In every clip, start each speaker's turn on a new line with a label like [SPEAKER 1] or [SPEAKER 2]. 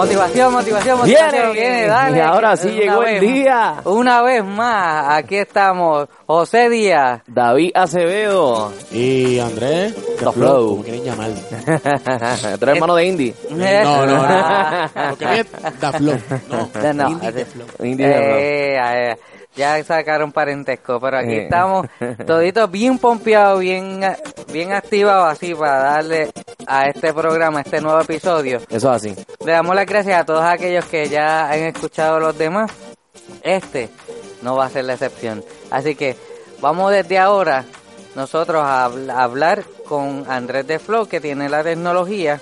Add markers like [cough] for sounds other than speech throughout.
[SPEAKER 1] Motivación, motivación, motivación.
[SPEAKER 2] Viene,
[SPEAKER 1] Viene, dale.
[SPEAKER 2] y ahora sí
[SPEAKER 1] Una
[SPEAKER 2] llegó el
[SPEAKER 1] vez-
[SPEAKER 2] día.
[SPEAKER 1] Una vez más, aquí estamos. José Díaz.
[SPEAKER 2] David Acevedo,
[SPEAKER 3] Y Andrés,
[SPEAKER 2] The Flow.
[SPEAKER 3] como quieren llamar. [laughs]
[SPEAKER 2] tú eres hermano de Indy. [laughs]
[SPEAKER 3] No, no, no. Lo que es Da Flow. [laughs] No,
[SPEAKER 1] No, así-
[SPEAKER 3] The Flow.
[SPEAKER 2] Indy de Flow.
[SPEAKER 1] Ya sacaron parentesco, pero aquí
[SPEAKER 2] Eh.
[SPEAKER 1] estamos [laughs] toditos bien pompeados, bien, bien activados así para darle a este programa, a este nuevo episodio.
[SPEAKER 2] Eso es así.
[SPEAKER 1] Le damos las gracias a todos aquellos que ya han escuchado los demás. Este no va a ser la excepción. Así que vamos desde ahora nosotros a hablar con Andrés de Flow, que tiene la tecnología.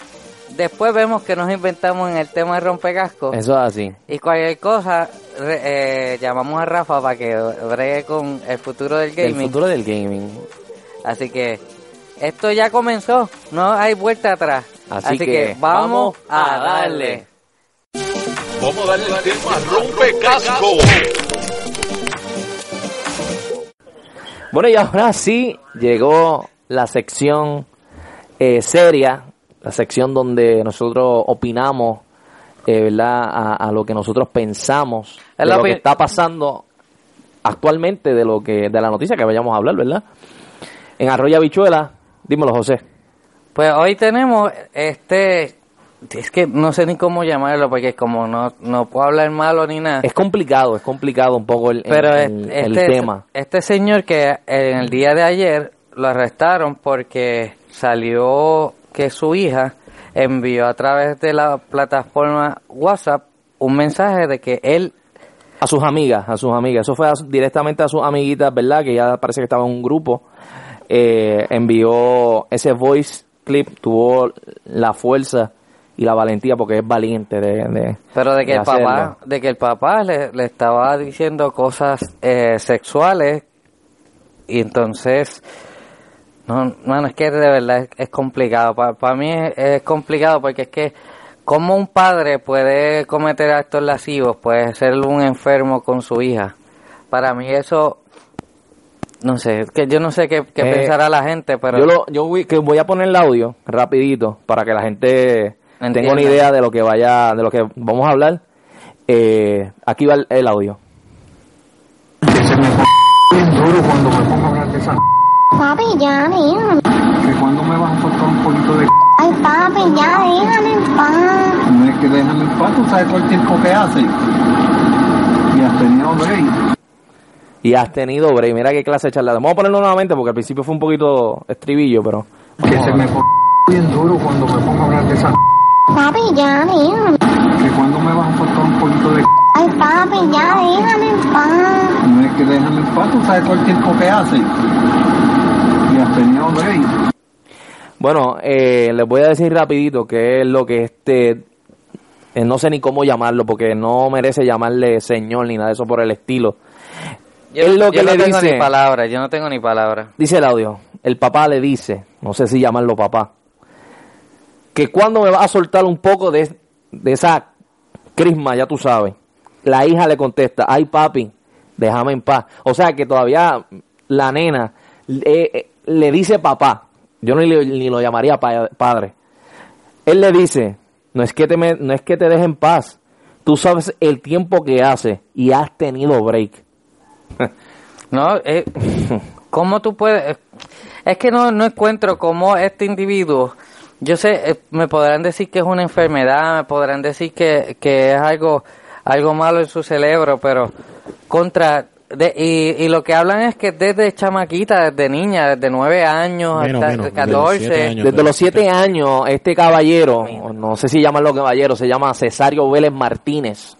[SPEAKER 1] Después vemos que nos inventamos en el tema de rompecascos.
[SPEAKER 2] Eso es así.
[SPEAKER 1] Y cualquier cosa, re- eh, llamamos a Rafa para que bregue con el futuro del
[SPEAKER 2] El
[SPEAKER 1] gaming.
[SPEAKER 2] futuro del gaming.
[SPEAKER 1] Así que esto ya comenzó, no hay vuelta atrás.
[SPEAKER 2] Así que
[SPEAKER 1] vamos
[SPEAKER 2] vamos
[SPEAKER 1] a darle.
[SPEAKER 4] Vamos a darle el tema rompe casco.
[SPEAKER 2] Bueno, y ahora sí llegó la sección eh, seria, la sección donde nosotros opinamos, eh, ¿verdad? A, a lo que nosotros pensamos de lo que está pasando actualmente, de lo que de la noticia que vayamos a hablar, ¿verdad? En Arroyo Habichuela, dímelo, José.
[SPEAKER 1] Pues hoy tenemos este, es que no sé ni cómo llamarlo porque como no, no puedo hablar malo ni nada.
[SPEAKER 2] Es complicado, es complicado un poco el,
[SPEAKER 1] Pero
[SPEAKER 2] el- el
[SPEAKER 1] este,
[SPEAKER 2] tema.
[SPEAKER 1] este señor que en el día de ayer lo arrestaron porque salió que su hija envió a través de la plataforma WhatsApp un mensaje de que él
[SPEAKER 2] A sus amigas, a sus amigas. Eso fue a- directamente a sus amiguitas, ¿verdad? Que ya parece que estaba en un grupo. Eh, envió ese voice clip, tuvo la fuerza y la valentía porque es valiente de... de-
[SPEAKER 1] Pero de que
[SPEAKER 2] de
[SPEAKER 1] el papá, de que el papá le, le estaba diciendo cosas eh, sexuales y entonces, no, bueno, es que de verdad es, es complicado. Para mí es, es complicado porque es que cómo un padre puede cometer actos lascivos, puede ser un enfermo con su hija. Para mí eso, no sé, que yo no sé qué, qué
[SPEAKER 2] Eh,
[SPEAKER 1] pensará la gente, pero
[SPEAKER 2] Yo, lo, yo voy, que voy a poner el audio rapidito para que la gente tenga una idea de lo que vaya, de lo que vamos a hablar. Eh, aquí va el, el audio.
[SPEAKER 5] bien [laughs] duro cuando me pongo a hablar de esa
[SPEAKER 6] Papi, ya, déjame.
[SPEAKER 5] que cuando me vas a soltar un poquito de
[SPEAKER 6] Ay, papi, ya, déjame en paz.
[SPEAKER 5] no es que déjame en paz, tú sabes todo el tiempo que hace y has tenido break
[SPEAKER 2] Y has tenido, Bray, mira qué clase de charla. Vamos a ponerlo nuevamente porque al principio fue un poquito estribillo, pero...
[SPEAKER 5] que se me pone bien duro cuando me pongo a hablar de esa
[SPEAKER 6] Papi, ya, déjame.
[SPEAKER 5] que cuando me vas a soltar un poquito de
[SPEAKER 6] Ay, papi, ya, déjame en paz.
[SPEAKER 5] no es que déjame en paz, tú sabes todo el tiempo que hace break
[SPEAKER 2] Bueno, eh, les voy a decir rapidito qué es lo que este... eh, no sé ni cómo llamarlo porque no merece llamarle señor ni nada de eso por el estilo.
[SPEAKER 1] yo,
[SPEAKER 2] es
[SPEAKER 1] no-
[SPEAKER 2] lo que
[SPEAKER 1] yo no
[SPEAKER 2] le
[SPEAKER 1] tengo
[SPEAKER 2] dice-
[SPEAKER 1] ni palabras, yo no tengo ni palabras.
[SPEAKER 2] Dice el audio, el papá le dice, no sé si llamarlo papá, que cuando me va a soltar un poco de, de esa crisma, ya tú sabes. La hija le contesta, ay papi, déjame en paz. O sea que todavía la nena le, eh, le dice papá, yo ni, le- ni lo llamaría pa- padre. Él le dice, no es que te, me- no es que te deje en paz, tú sabes el tiempo que hace y has tenido break. [laughs]
[SPEAKER 1] No, eh, ¿cómo tú puedes? Es que no, no encuentro cómo este individuo, yo sé, eh, me podrán decir que es una enfermedad, me podrán decir que, que es algo, algo malo en su cerebro, pero contra, de, y, y lo que hablan es que desde chamaquita, desde niña, desde nueve años
[SPEAKER 3] Menos,
[SPEAKER 1] hasta
[SPEAKER 3] menos, desde los
[SPEAKER 1] 14,
[SPEAKER 3] siete años.
[SPEAKER 2] Desde los siete años, este caballero, no sé si llamarlo caballero, se llama Cesario Vélez Martínez.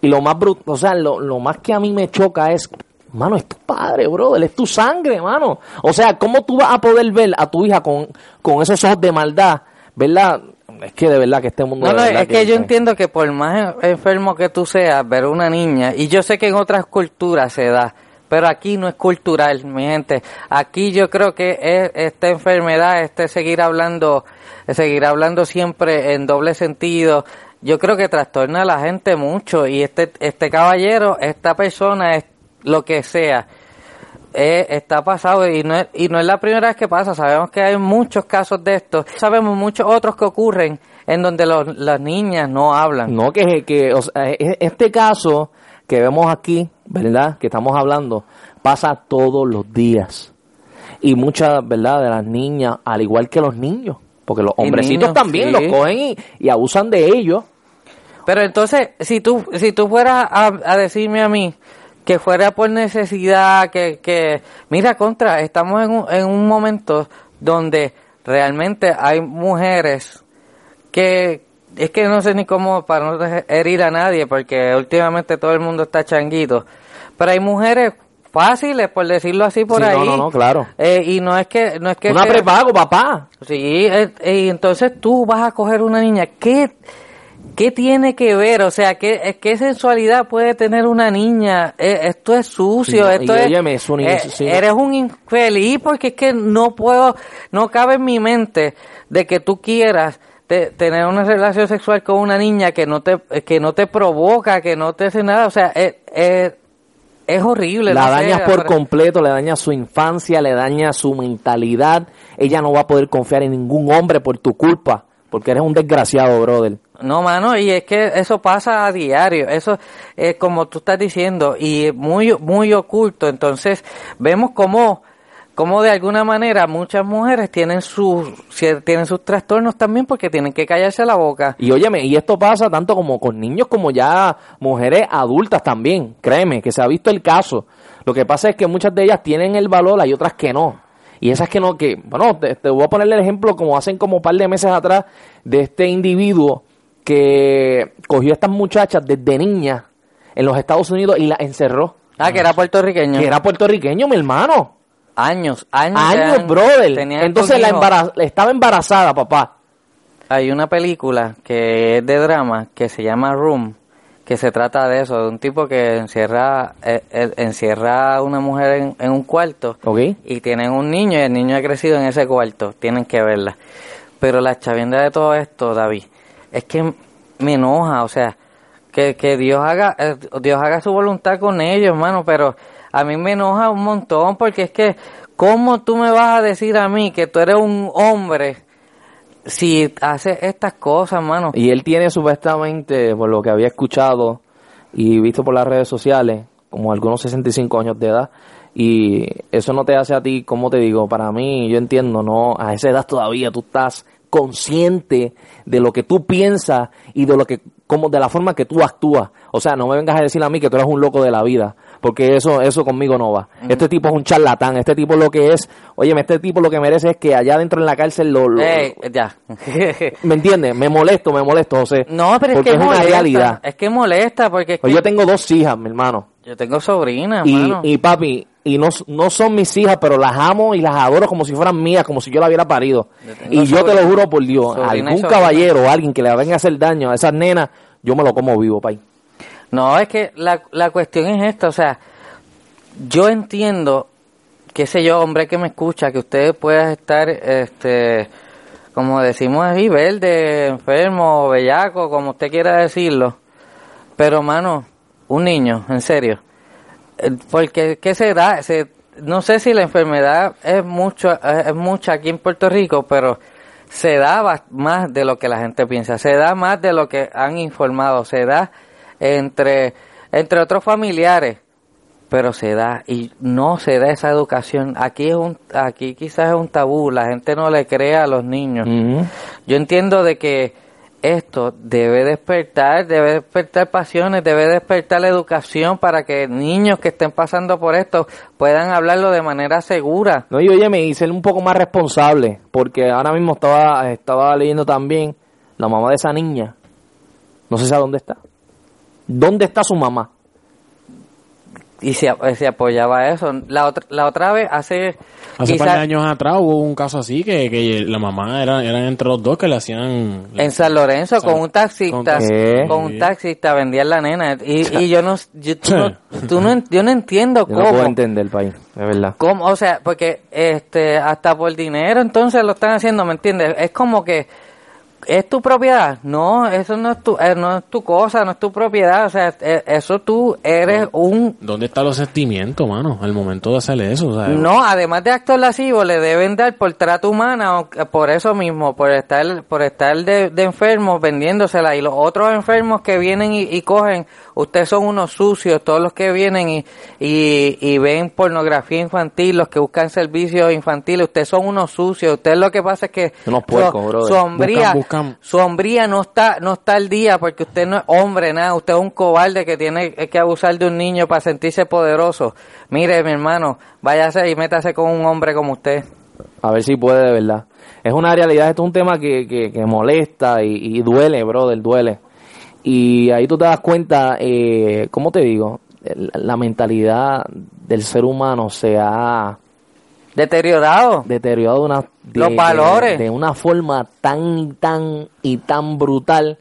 [SPEAKER 2] Y lo más bruto, o sea, lo, lo más que a mí me choca es Mano, es tu padre, bro, él es tu sangre, mano. O sea, ¿cómo tú vas a poder ver a tu hija con, con esos ojos de maldad? ¿Verdad? Es que de verdad que este mundo...
[SPEAKER 1] No, no, es que yo entiendo que por más enfermo que tú seas, ver una niña, y yo sé que en otras culturas se da, pero aquí no es cultural, mi gente. Aquí yo creo que es esta enfermedad, este seguir hablando, seguir hablando siempre en doble sentido, yo creo que trastorna a la gente mucho y este este caballero, esta persona es lo que sea. Eh, está pasado y no, es, y no es la primera vez que pasa, sabemos que hay muchos casos de esto, sabemos muchos otros que ocurren en donde los, las niñas no hablan.
[SPEAKER 2] No, que, que o sea, e- este caso que vemos aquí, ¿verdad? Que estamos hablando, pasa todos los días. Y muchas, ¿verdad? De las niñas, al igual que los niños, porque los hombrecitos
[SPEAKER 1] niños,
[SPEAKER 2] también
[SPEAKER 1] sí.
[SPEAKER 2] los cogen y, y abusan de ellos.
[SPEAKER 1] Pero entonces, si tú, si tú fueras a, a decirme a mí que fuera por necesidad, que, que mira, contra, estamos en un, en un momento donde realmente hay mujeres que, es que no sé ni cómo, para no herir a nadie, porque últimamente todo el mundo está changuito, pero hay mujeres fáciles, por decirlo así, por
[SPEAKER 2] Sí,
[SPEAKER 1] ahí.
[SPEAKER 2] no, no, claro.
[SPEAKER 1] Eh, y no es que, no es que
[SPEAKER 2] Una prepago, papá.
[SPEAKER 1] Sí, eh, eh, y entonces tú vas a coger una niña. ¿Qué, qué tiene que ver? O sea, ¿qué, eh, qué sensualidad puede tener una niña? Eh, esto es sucio,
[SPEAKER 2] Sí,
[SPEAKER 1] esto es...
[SPEAKER 2] es
[SPEAKER 1] eh,
[SPEAKER 2] sí.
[SPEAKER 1] Eres un infeliz porque es que no puedo, no cabe en mi mente de que tú quieras te- tener una relación sexual con una niña que no te, que no te provoca, que no te hace nada. O sea, eh, es horrible.
[SPEAKER 2] La dañas por completo, le daña su infancia, le daña su mentalidad. Ella no va a poder confiar en ningún hombre por tu culpa, porque eres un desgraciado, brother.
[SPEAKER 1] No, mano, y es que eso pasa a diario, eso es como tú estás diciendo, y muy, muy oculto. Entonces, vemos cómo, cómo de alguna manera muchas mujeres tienen sus, tienen sus trastornos también porque tienen que callarse la boca.
[SPEAKER 2] Y óyeme, y esto pasa tanto como con niños como ya mujeres adultas también, créeme, que se ha visto el caso. Lo que pasa es que muchas de ellas tienen el valor, hay otras que no. Y esas que no, que, bueno, te, te voy a ponerle el ejemplo como hacen como un par de meses atrás de este individuo que cogió a estas muchachas desde niñas en los Estados Unidos y las encerró.
[SPEAKER 1] Ah, que era puertorriqueño.
[SPEAKER 2] Que era puertorriqueño, mi hermano.
[SPEAKER 1] Años, años.
[SPEAKER 2] Años, brother. Entonces la estaba embarazada, papá.
[SPEAKER 1] Hay una película que es de drama que se llama Room, que se trata de eso, de un tipo que encierra, eh, eh, encierra a una mujer en, en un cuarto
[SPEAKER 2] ¿Ok?
[SPEAKER 1] y tienen un niño y el niño ha crecido en ese cuarto, tienen que verla. Pero la chavienda de todo esto, David, es que me enoja, o sea, que, que Dios haga eh, Dios haga su voluntad con ellos, hermano, pero a mí me enoja un montón porque es que ¿cómo tú me vas a decir a mí que tú eres un hombre si haces estas cosas, hermano?
[SPEAKER 2] Y él tiene supuestamente, por lo que había escuchado y visto por las redes sociales, como algunos 65 años de edad. Y eso no te hace a ti, como te digo, para mí, yo entiendo, no, a esa edad todavía tú estás consciente de lo que tú piensas y de lo que, como de la forma que tú actúas. O sea, no me vengas a decir a mí que tú eres un loco de la vida, porque eso, eso conmigo no va. Este tipo es un charlatán, este tipo lo que es, oye, este tipo lo que merece es que allá dentro en la cárcel lo, lo-
[SPEAKER 1] Ey, ya. [laughs]
[SPEAKER 2] ¿Me entiendes? Me molesto, me molesto, José.
[SPEAKER 1] no, pero es
[SPEAKER 2] porque
[SPEAKER 1] que
[SPEAKER 2] es una realidad.
[SPEAKER 1] Es que molesta porque es
[SPEAKER 2] Pues
[SPEAKER 1] que
[SPEAKER 2] yo tengo dos hijas, mi hermano.
[SPEAKER 1] Yo tengo sobrinas,
[SPEAKER 2] Y, y papi, y no, no son mis hijas, pero las amo y las adoro como si fueran mías, como si yo la hubiera parido.
[SPEAKER 1] Yo
[SPEAKER 2] Y yo te lo juro por Dios,
[SPEAKER 1] sobrina
[SPEAKER 2] algún caballero o alguien que le venga a hacer daño a esas nenas, yo me lo como vivo, pay.
[SPEAKER 1] No, es que la, la cuestión es esta, o sea, yo entiendo, qué sé yo, hombre que me escucha, que usted pueda estar, este, como decimos ahí, verde, enfermo, bellaco, como usted quiera decirlo, pero mano, un niño, en serio, porque, ¿qué se da? Se, no sé si la enfermedad es mucho, es mucha aquí en Puerto Rico, pero se da más de lo que la gente piensa, se da más de lo que han informado, se da entre, entre otros familiares, pero se da y no se da esa educación. Aquí es un, aquí quizás es un tabú, la gente no le cree a los niños. Yo entiendo de que esto debe despertar, debe despertar pasiones, debe despertar la educación para que niños que estén pasando por esto puedan hablarlo de manera segura.
[SPEAKER 2] No, y oye, me hice un poco más responsable, porque ahora mismo estaba, estaba leyendo también la mamá de esa niña. No sé si a dónde está. ¿Dónde está su mamá?
[SPEAKER 1] Y se, se apoyaba eso. La otra, la otra vez, hace...
[SPEAKER 3] Hace un
[SPEAKER 1] quizá-
[SPEAKER 3] par de años atrás hubo un caso así que, que la mamá era, eran entre los dos que le hacían...
[SPEAKER 1] En San Lorenzo,
[SPEAKER 3] San-
[SPEAKER 1] con un taxista,
[SPEAKER 3] con-
[SPEAKER 1] un taxista vendían la nena. Y, y yo no, yo, tú no, tú no yo no entiendo
[SPEAKER 2] Yo no
[SPEAKER 1] cómo.
[SPEAKER 2] puedo entender el país, es verdad.
[SPEAKER 1] ¿Cómo? O sea, porque este hasta por dinero entonces lo están haciendo, ¿me entiendes? Es como que es tu propiedad. No, eso no es tu eh, no es tu cosa, no es tu propiedad, o sea, eh, eso tú eres un
[SPEAKER 3] ¿Dónde están los sentimientos, mano? Al momento de hacer eso, o sea,
[SPEAKER 1] no, además de actos lascivos le deben dar por trato humana por eso mismo, por estar por estar de, de enfermos vendiéndosela y los otros enfermos que vienen y, y cogen, ustedes son unos sucios, todos los que vienen y, y, y ven pornografía infantil, los que buscan servicios infantiles, ustedes son unos sucios, ustedes lo que pasa es que
[SPEAKER 2] Unos puercos,
[SPEAKER 3] Buscan-
[SPEAKER 1] su hombría no está no está al día porque usted no es hombre nada, usted es un cobarde que tiene que abusar de un niño para sentirse poderoso. Mire, mi hermano, váyase y métase con un hombre como usted.
[SPEAKER 2] A ver si puede de verdad. Es una realidad, esto es un tema que, que, que molesta y, y duele, brother, duele. Y ahí tú te das cuenta, eh, ¿cómo te digo? La, la mentalidad del ser humano se ha
[SPEAKER 1] Deteriorado.
[SPEAKER 2] deteriorado de una, de,
[SPEAKER 1] Los valores.
[SPEAKER 2] de, de una forma tan y tan y tan brutal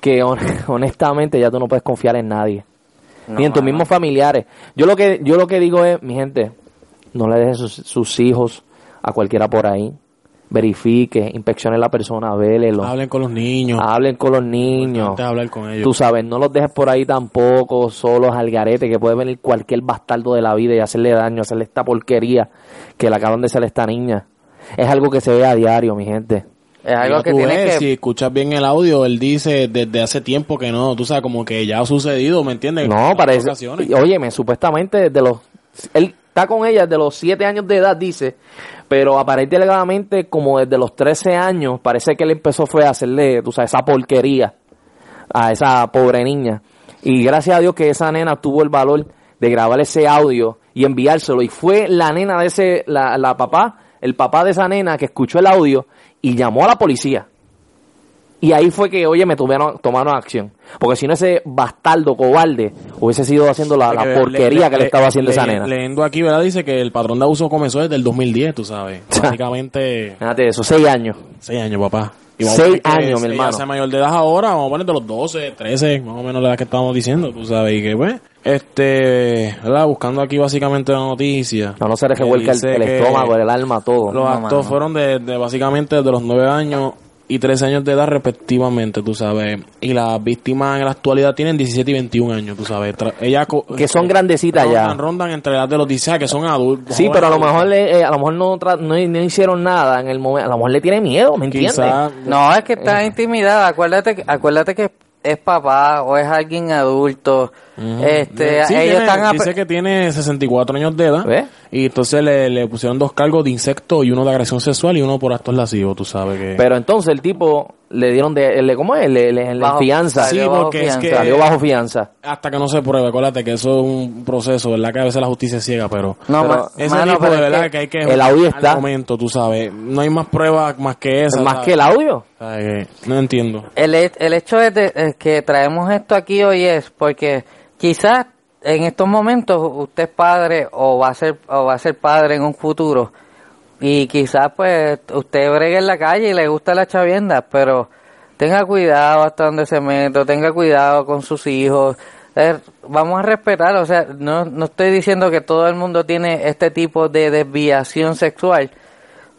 [SPEAKER 2] que hon- [laughs] honestamente ya tú no puedes confiar en nadie. ni en tus mismos familiares. Yo lo que yo lo que digo es, mi gente, no le dejen sus, sus hijos a cualquiera por ahí. Verifique, inspeccione la persona, vélelo.
[SPEAKER 3] hablen con los niños.
[SPEAKER 2] Hablen con los niños.
[SPEAKER 3] Hablar con ellos.
[SPEAKER 2] Tú sabes, no los dejes por ahí tampoco, solos al garete, que puede venir cualquier bastardo de la vida y hacerle daño, hacerle esta porquería que le acaban de hacer a esta niña. Es algo que se ve a diario, mi gente.
[SPEAKER 1] Es algo que
[SPEAKER 3] tú
[SPEAKER 1] tiene
[SPEAKER 3] ves,
[SPEAKER 1] que...
[SPEAKER 3] Si escuchas bien el audio, él dice desde hace tiempo que no, tú sabes, como que ya ha sucedido, ¿me entiendes? En
[SPEAKER 2] No, parece.
[SPEAKER 3] ocasiones.
[SPEAKER 2] y, Óyeme, supuestamente desde los. Él está con ella desde los 7 años de edad, dice. Pero aparentemente, como desde los 13 años, parece que él empezó fue a hacerle, tú sabes, esa porquería a esa pobre niña. Y gracias a Dios que esa nena tuvo el valor de grabar ese audio y enviárselo. Y fue la nena de ese, la, la papá, el papá de esa nena que escuchó el audio y llamó a la policía. Y ahí fue que, oye, me tuvieron, tomaron acción. Porque si no, ese bastardo cobarde hubiese sido haciendo la, la
[SPEAKER 3] Que
[SPEAKER 2] porquería que le estaba haciendo esa
[SPEAKER 3] le-
[SPEAKER 2] nena.
[SPEAKER 3] Leyendo aquí, ¿verdad? Dice que el patrón de abuso comenzó desde el 2010, tú sabes. [laughs] Básicamente,
[SPEAKER 2] Fíjate eso, seis años.
[SPEAKER 3] 6 años, papá. Y
[SPEAKER 2] Seis años, mi
[SPEAKER 3] ella
[SPEAKER 2] hermano.
[SPEAKER 3] sea mayor de edad ahora, vamos a poner de los 12, 13, más o menos la edad que estábamos diciendo, tú sabes. Y que, pues, este, ¿verdad? Buscando aquí básicamente la noticia.
[SPEAKER 2] No, no se le
[SPEAKER 3] que
[SPEAKER 2] revuelca el, estómago, el alma, todo.
[SPEAKER 3] Los
[SPEAKER 1] No,
[SPEAKER 3] actos fueron de, de básicamente de los 9 años y 13 años de edad respectivamente, tú sabes. Y las víctimas en la actualidad tienen 17 y 21 años, tú sabes. Tra- ella co-
[SPEAKER 2] Que son grandecitas ya.
[SPEAKER 3] rondan, rondan entre la edad de los 16, que son adultos.
[SPEAKER 2] Sí, pero a lo mejor le- eh, a lo mejor no, tra- no, no hicieron nada en el momento. A lo mejor le tiene miedo, ¿me entiendes?
[SPEAKER 3] Quizá
[SPEAKER 1] No, es que está intimidada. Acuérdate, que- acuérdate que es papá o es alguien adulto. Este,
[SPEAKER 3] Sí,
[SPEAKER 1] ellos
[SPEAKER 3] tiene-
[SPEAKER 1] están
[SPEAKER 3] dice que tiene 64 años de edad.
[SPEAKER 2] ¿Ves?
[SPEAKER 3] Y entonces le, le pusieron dos cargos de insecto y uno de agresión sexual y uno por actos lascivos, tú sabes que...
[SPEAKER 2] Pero entonces el tipo le dieron de, le, ¿cómo es? Le, le- le-
[SPEAKER 1] Bajo-
[SPEAKER 2] fianza.
[SPEAKER 3] Sí, porque es
[SPEAKER 1] fianza.
[SPEAKER 3] que-
[SPEAKER 2] Salió bajo fianza.
[SPEAKER 3] hasta que no se pruebe, acuérdate que eso es un proceso, ¿verdad? Que a veces la justicia es ciega, pero...
[SPEAKER 1] No,
[SPEAKER 2] Pero
[SPEAKER 3] Ese
[SPEAKER 1] mano,
[SPEAKER 3] tipo
[SPEAKER 1] pero
[SPEAKER 3] de
[SPEAKER 1] es
[SPEAKER 3] verdad
[SPEAKER 1] que-
[SPEAKER 3] que, hay que...
[SPEAKER 2] el audio
[SPEAKER 3] al
[SPEAKER 2] está.
[SPEAKER 3] momento, tú sabes. No hay más pruebas más que esa.
[SPEAKER 2] Más
[SPEAKER 3] ¿sabes?
[SPEAKER 2] que el audio.
[SPEAKER 3] No entiendo.
[SPEAKER 1] El, el hecho es de, eh, que traemos esto aquí hoy es porque quizás en estos momentos usted es padre o va a ser o va a ser padre en un futuro y quizás pues usted bregue en la calle y le gusta la chavienda, pero tenga cuidado hasta donde se mete, tenga cuidado con sus hijos. Eh, vamos a respetar, o sea, no, no estoy diciendo que todo el mundo tiene este tipo de desviación sexual,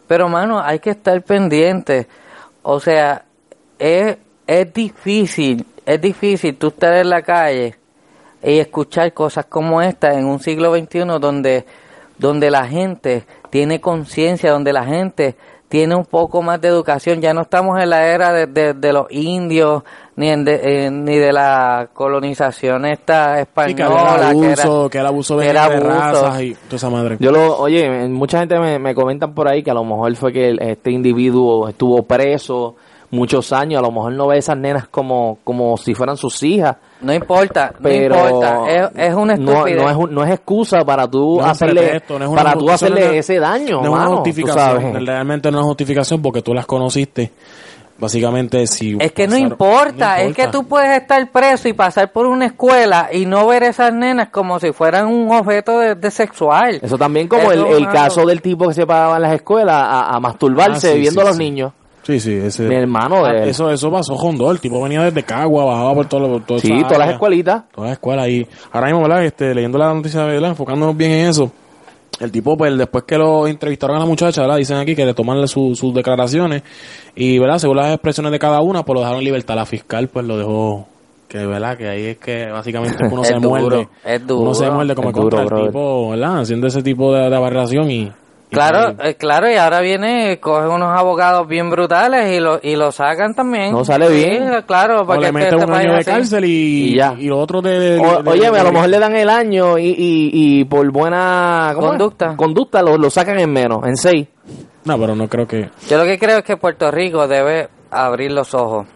[SPEAKER 1] pero mano, hay que estar pendiente. O sea, es, es difícil, es difícil tú estar en la calle y escuchar cosas como esta en un siglo XXI donde, donde la gente tiene conciencia, donde la gente tiene un poco más de educación. Ya no estamos en la era de, de- de los indios ni, en de, eh, ni de la colonización esta
[SPEAKER 3] Sí, que
[SPEAKER 1] española.
[SPEAKER 3] había
[SPEAKER 1] que
[SPEAKER 3] abuso,
[SPEAKER 1] era-
[SPEAKER 3] que abuso
[SPEAKER 1] que era
[SPEAKER 3] de
[SPEAKER 1] abuso.
[SPEAKER 3] razas y toda esa madre.
[SPEAKER 2] Yo lo, oye, mucha gente me, me comentan por ahí que a lo mejor fue que este individuo estuvo preso muchos años, a lo mejor no ve a esas nenas como, como si fueran sus hijas.
[SPEAKER 1] No importa,
[SPEAKER 2] pero
[SPEAKER 1] no importa, es, es una
[SPEAKER 2] no,
[SPEAKER 1] estupidez.
[SPEAKER 2] no es, un- no es excusa para tú
[SPEAKER 3] No
[SPEAKER 2] hacerle
[SPEAKER 3] pretexto, no es una
[SPEAKER 2] para tú hacerle ese daño
[SPEAKER 3] no es una justificación,
[SPEAKER 2] sabes.
[SPEAKER 3] realmente no es justificación porque tú las conociste básicamente si...
[SPEAKER 1] Es que no importa,
[SPEAKER 3] no
[SPEAKER 1] es que tú puedes estar preso y pasar por una escuela y no ver esas nenas como si fueran un objeto de, de sexual.
[SPEAKER 2] Eso también como el,
[SPEAKER 1] Eso,
[SPEAKER 2] el caso del tipo que se pagaba en las escuelas a, a masturbarse
[SPEAKER 3] Ah, sí,
[SPEAKER 2] viendo
[SPEAKER 3] sí,
[SPEAKER 2] a los
[SPEAKER 3] sí.
[SPEAKER 2] niños.
[SPEAKER 3] Sí, sí, ese...
[SPEAKER 2] Mi hermano,
[SPEAKER 3] Ah,
[SPEAKER 2] él.
[SPEAKER 3] eso, eso pasó con dos, el tipo venía desde Cagua, bajaba por todo, por toda
[SPEAKER 2] Sí, todas las escuelitas.
[SPEAKER 3] Todas las escuelas y ahora mismo, ¿verdad? Este, leyendo la noticia, ¿verdad? Enfocándonos bien en eso. El tipo, pues, después que lo entrevistaron a la muchacha, ¿verdad? Dicen aquí que le toman su- sus declaraciones y, ¿verdad? Según las expresiones de cada una, pues lo dejaron en libertad. La fiscal, pues, lo dejó... Que, ¿verdad? Que ahí es que básicamente uno [laughs] se
[SPEAKER 1] duro,
[SPEAKER 3] muerde.
[SPEAKER 1] es duro.
[SPEAKER 3] Uno se muerde como
[SPEAKER 2] Es
[SPEAKER 3] contra el tipo, ¿verdad? Haciendo ese tipo de, de aberración y...
[SPEAKER 1] Claro, eh, claro, y ahora viene, cogen unos abogados bien brutales y lo, y lo sacan también.
[SPEAKER 2] No sale
[SPEAKER 1] Sí,
[SPEAKER 2] bien.
[SPEAKER 1] claro,
[SPEAKER 3] o
[SPEAKER 1] porque
[SPEAKER 3] le meten
[SPEAKER 1] este
[SPEAKER 3] un año de cárcel y,
[SPEAKER 2] Y ya.
[SPEAKER 3] y lo otro de... de-
[SPEAKER 2] O-
[SPEAKER 3] de-
[SPEAKER 2] óyeme,
[SPEAKER 3] de-
[SPEAKER 2] a lo mejor le dan el año y, y, y por buena.
[SPEAKER 1] Conducta.
[SPEAKER 2] conducta lo, lo sacan en menos, en seis.
[SPEAKER 3] No, pero no creo que...
[SPEAKER 1] Yo lo que creo es que Puerto Rico debe abrir los ojos.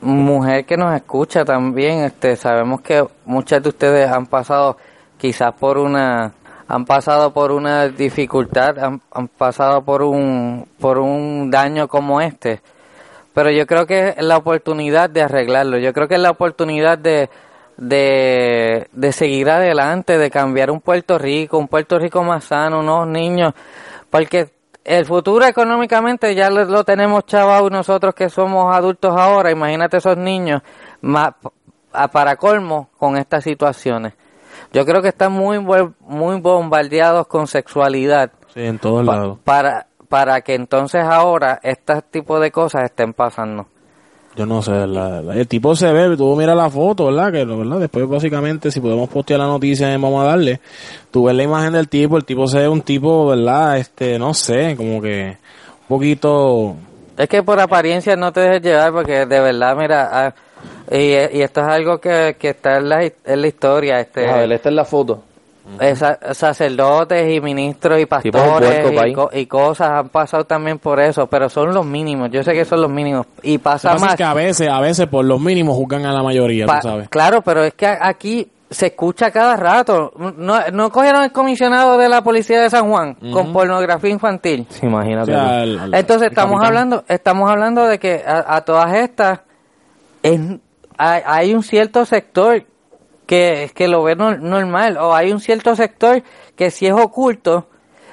[SPEAKER 1] Mujer que nos escucha también, este, sabemos que muchas de ustedes han pasado quizás por una, han pasado por una dificultad, han, han pasado por un, por un daño como este. Pero yo creo que es la oportunidad de arreglarlo. Yo creo que es la oportunidad de, de, de seguir adelante, de cambiar un Puerto Rico, un Puerto Rico más sano, unos niños, porque el futuro económicamente ya lo, lo tenemos chavos nosotros que somos adultos ahora, imagínate esos niños, más, para colmo con estas situaciones. Yo creo que están muy, muy bombardeados con sexualidad
[SPEAKER 3] Sí, en todos
[SPEAKER 1] pa-
[SPEAKER 3] lados.
[SPEAKER 1] para, para que entonces ahora este tipo de cosas estén pasando.
[SPEAKER 3] Yo no sé, la- la- el tipo se ve, tú miras la foto, ¿verdad? Que ¿verdad? después básicamente si podemos postear la noticia vamos a darle, tú ves la imagen del tipo, el tipo se ve un tipo, ¿verdad? Este, no sé, como que un poquito...
[SPEAKER 1] Es que por apariencia no te dejes llevar porque de verdad, mira, ah, y, y esto es algo que, que está en la, en la historia, este,
[SPEAKER 2] A ver, esta es la foto.
[SPEAKER 1] sa- sacerdotes y ministros y pastores
[SPEAKER 2] puerco,
[SPEAKER 1] y,
[SPEAKER 2] país.
[SPEAKER 1] co- y cosas han pasado también por eso, pero son los mínimos, yo sé que son los mínimos y pasa más.
[SPEAKER 3] es que a veces, a veces por los mínimos juzgan a la mayoría,
[SPEAKER 1] Pa-
[SPEAKER 3] tú sabes.
[SPEAKER 1] Claro, pero es que aquí se escucha cada rato. No, no cogieron el comisionado de la policía de San Juan con pornografía infantil.
[SPEAKER 2] Sí,
[SPEAKER 3] O
[SPEAKER 2] imagínate.
[SPEAKER 3] sea,
[SPEAKER 2] tú.
[SPEAKER 3] el- el-
[SPEAKER 1] Entonces
[SPEAKER 3] el
[SPEAKER 1] estamos
[SPEAKER 3] capitán.
[SPEAKER 1] hablando, estamos hablando de que a, a todas estas es- hay, hay un cierto sector que, que lo ve nor- normal o hay un cierto sector que sí es oculto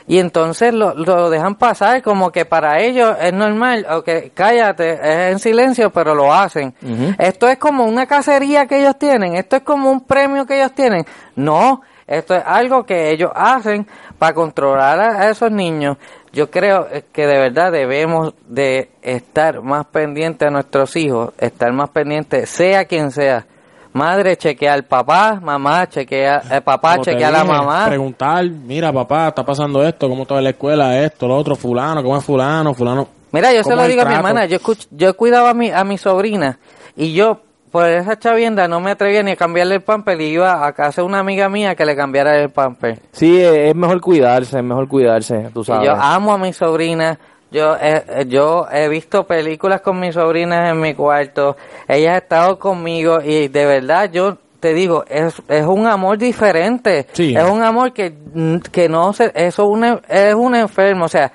[SPEAKER 1] y entonces lo, lo dejan pasar como que para ellos es normal o que cállate, es en silencio pero lo hacen. Esto es como una cacería que ellos tienen, esto es como un premio que ellos tienen. No, esto es algo que ellos hacen para controlar a, a esos niños. Yo creo eh, que de verdad debemos de estar más pendientes a nuestros hijos, estar más pendientes, sea quien sea. Madre chequea al papá, mamá chequea, el papá
[SPEAKER 3] Como
[SPEAKER 1] chequea a la mamá.
[SPEAKER 3] Preguntar, mira papá, está pasando esto, cómo está en la escuela, esto, lo otro, fulano, cómo es fulano, fulano.
[SPEAKER 1] Mira, yo se
[SPEAKER 3] ¿Cómo
[SPEAKER 1] lo digo a mi hermana, yo escuch- yo cuidaba a mi, a mi sobrina y yo por esa chavienda no me atrevía ni a cambiarle el pamper y iba a casa de una amiga mía que le cambiara el pamper.
[SPEAKER 2] Sí, es mejor cuidarse, es mejor cuidarse, tú
[SPEAKER 1] Y
[SPEAKER 2] sabes.
[SPEAKER 1] yo amo a mi sobrina. Yo, eh, eh, yo he visto películas con mis sobrinas en mi cuarto. Ella ha estado conmigo y de verdad yo te digo, es, es un amor diferente.
[SPEAKER 3] Sí.
[SPEAKER 1] Es un amor que, que no se, eso una, es un enfermo. O sea,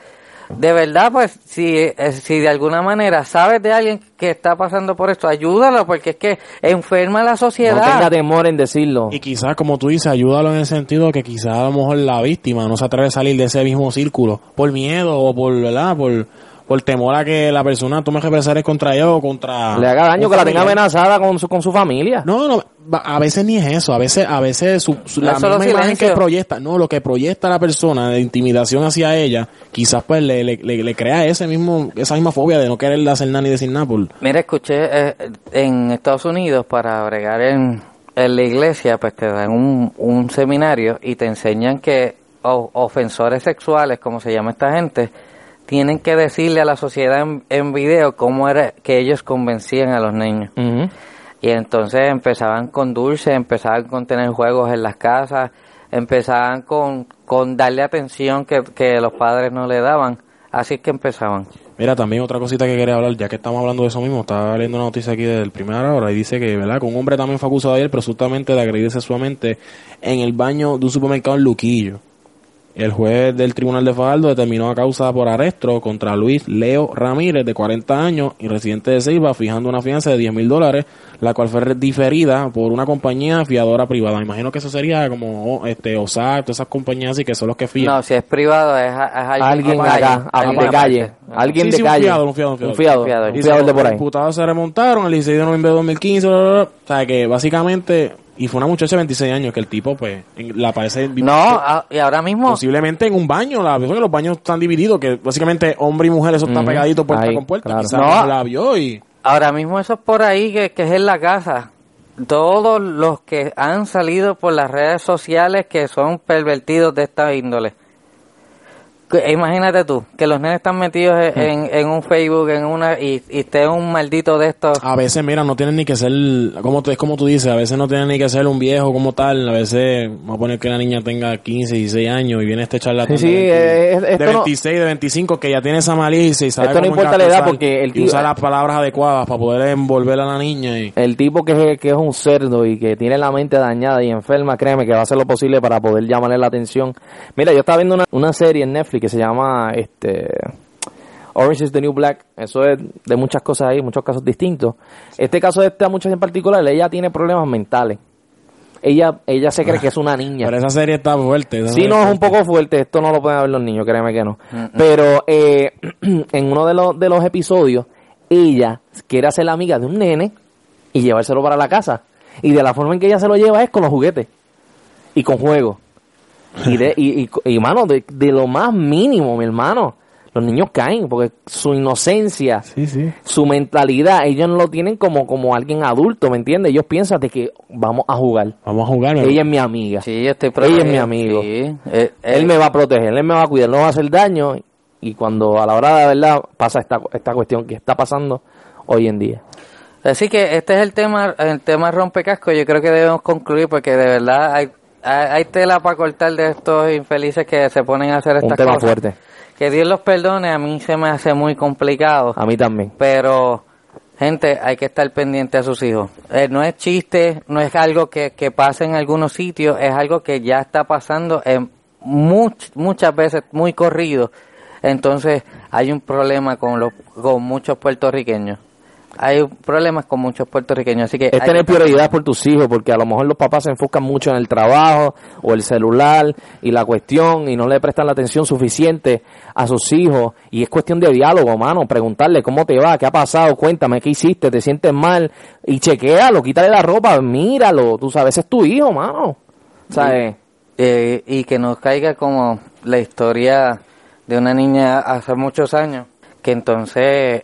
[SPEAKER 1] de verdad, pues, si, eh, si de alguna manera sabes de alguien que está pasando por esto, ayúdalo porque es que enferma a la
[SPEAKER 2] no
[SPEAKER 1] sociedad.
[SPEAKER 2] tenga temor en decirlo.
[SPEAKER 3] Y quizás, como tú dices, ayúdalo en el sentido que quizás a lo mejor la víctima no se atreve a salir de ese mismo círculo por miedo o por, ¿verdad? Por, por temor a que la persona tome represalias contra ella o contra...
[SPEAKER 2] Le haga daño, que la tenga amenazada con su, con su familia.
[SPEAKER 3] No, no, a veces ni es eso, a veces, a veces su, su- la misma imagen
[SPEAKER 1] silencio.
[SPEAKER 3] que proyecta, no, lo que proyecta la persona de intimidación hacia ella, quizás pues le, le, le, le crea ese mismo, esa misma fobia de no querer hacer nada ni decir nada por...
[SPEAKER 1] Mira, escuché eh, en Estados Unidos para bregar en, en la iglesia, pues te dan un, un seminario y te enseñan que ofensores sexuales, como se llama esta gente, tienen que decirle a la sociedad en, en video cómo era que ellos convencían a los niños. Y entonces empezaban con dulces, empezaban con tener juegos en las casas, empezaban con, con darle atención que, que los padres no le daban. Así es que empezaban.
[SPEAKER 3] Mira, también otra cosita que quería hablar, ya que estamos hablando de eso mismo, estaba leyendo una noticia aquí del primera hora y dice que, ¿verdad? Que un hombre también fue acusado ayer presuntamente de agredir sexualmente en el baño de un supermercado en Luquillo. El juez del Tribunal de Fajardo determinó a causa por arresto contra Luis Leo Ramírez, de 40 años y residente de Ceiba, fijando una fianza de 10 mil dólares, la cual fue diferida por una compañía fiadora privada. Me imagino que eso sería como oh, este OSAC, todas esas compañías así que son los que fían.
[SPEAKER 1] No, si es privado, es, es alguien,
[SPEAKER 2] Alguien acá, alguien de calle. Alguien
[SPEAKER 3] Sí,
[SPEAKER 2] de
[SPEAKER 3] sí, un
[SPEAKER 2] calle.
[SPEAKER 3] fiador, un fiador, un fiador.
[SPEAKER 2] Un fiador,
[SPEAKER 1] Un fiador.
[SPEAKER 2] un fiador de por
[SPEAKER 3] Los
[SPEAKER 2] ahí.
[SPEAKER 3] imputados se remontaron el 16 de noviembre de 2015, bla, bla, bla. o sea que básicamente, y fue una muchacha de 26 años que el tipo pues en- la aparece
[SPEAKER 1] No, ah, y ahora mismo,
[SPEAKER 3] posiblemente en un baño, la que los baños están divididos, que básicamente hombre y mujer eso está pegadito puerta
[SPEAKER 2] Ahí,
[SPEAKER 3] con puerta,
[SPEAKER 2] claro.
[SPEAKER 3] quizás
[SPEAKER 1] No.
[SPEAKER 3] no la vio y
[SPEAKER 1] ahora mismo eso es por ahí que, que es en la casa. Todos los que han salido por las redes sociales que son pervertidos de esta índole. Que- Imagínate tú, que los nenes están metidos
[SPEAKER 2] Hmm.
[SPEAKER 1] en, en un Facebook en una y, y esté un maldito de estos.
[SPEAKER 3] a veces mira, no tienen ni que ser como tú, es como tú dices, a veces no tienen ni que ser un viejo como tal, a veces vamos a poner que la niña tenga 15, 16 años y viene este charlatán
[SPEAKER 2] Sí, sí,
[SPEAKER 3] de, 20
[SPEAKER 2] eh, es-
[SPEAKER 3] de
[SPEAKER 2] esto no-
[SPEAKER 3] 26, de 25 que ya tiene esa malicia y sabe
[SPEAKER 2] Esto no importa la edad, porque el tío-
[SPEAKER 3] usa las palabras adecuadas para poder envolver a la niña y
[SPEAKER 2] El tipo que es, que es un cerdo y que tiene la mente dañada y enferma, créeme que va a hacer lo posible para poder llamarle la atención. Mira, yo estaba viendo una, una serie en Netflix que se llama este Orange is the New Black. Eso es de muchas cosas ahí, muchos casos distintos. Este caso de esta muchacha en particular, ella tiene problemas mentales. Ella ella se cree que es una [laughs] niña.
[SPEAKER 3] pero esa serie está fuerte. esa
[SPEAKER 2] Sí, no, es un poco fuerte. Esto no lo pueden ver los niños, créeme que no. Pero eh, [clears throat] en uno de los, de los episodios, ella quiere hacer la amiga de un nene y llevárselo para la casa. Y de la forma en que ella se lo lleva es con los juguetes y con juegos. Y, de, y, y, y, mano, de, de lo más mínimo, mi hermano. Los niños caen porque su inocencia,
[SPEAKER 3] Sí, sí.
[SPEAKER 2] su mentalidad, ellos no lo tienen como, como alguien adulto, ¿me entiendes? Ellos piensan de que vamos a jugar.
[SPEAKER 3] Vamos a jugar.
[SPEAKER 2] Ella es mi amiga.
[SPEAKER 1] Sí, yo estoy
[SPEAKER 2] Ella es mi amigo.
[SPEAKER 1] sí. Eh,
[SPEAKER 2] Él
[SPEAKER 1] eh,
[SPEAKER 2] me va a proteger, él me va a cuidar, no va a hacer daño. Y cuando a la hora de la verdad pasa esta, esta cuestión que está pasando hoy en día.
[SPEAKER 1] Así que este es el tema, el tema rompecasco. Yo creo que debemos concluir porque de verdad hay, hay, tela para cortar de estos infelices que se ponen a hacer
[SPEAKER 2] Un
[SPEAKER 1] estas
[SPEAKER 2] tema
[SPEAKER 1] cosas.
[SPEAKER 2] fuerte.
[SPEAKER 1] Que Dios los perdone, a mí se me hace muy complicado.
[SPEAKER 2] A mí también.
[SPEAKER 1] Pero, gente, hay que estar pendiente a sus hijos. Eh, no es chiste, no es algo que, que pasa en algunos sitios, es algo que ya está pasando en much- muchas veces muy corrido. Entonces, hay un problema con, los, con muchos puertorriqueños. Hay problemas con muchos puertorriqueños, así que...
[SPEAKER 2] Es tener
[SPEAKER 1] que-
[SPEAKER 2] prioridad por tus hijos, porque a lo mejor los papás se enfocan mucho en el trabajo o el celular y la cuestión y no le prestan la atención suficiente a sus hijos. Y es cuestión de diálogo, mano. Preguntarle cómo te va, qué ha pasado, cuéntame qué hiciste, te sientes mal. Y chequéalo, quítale la ropa, míralo. Tú sabes, ese es tu hijo, mano. ¿Sabes?
[SPEAKER 1] Eh, y que nos caiga como la historia de una niña hace muchos años, que entonces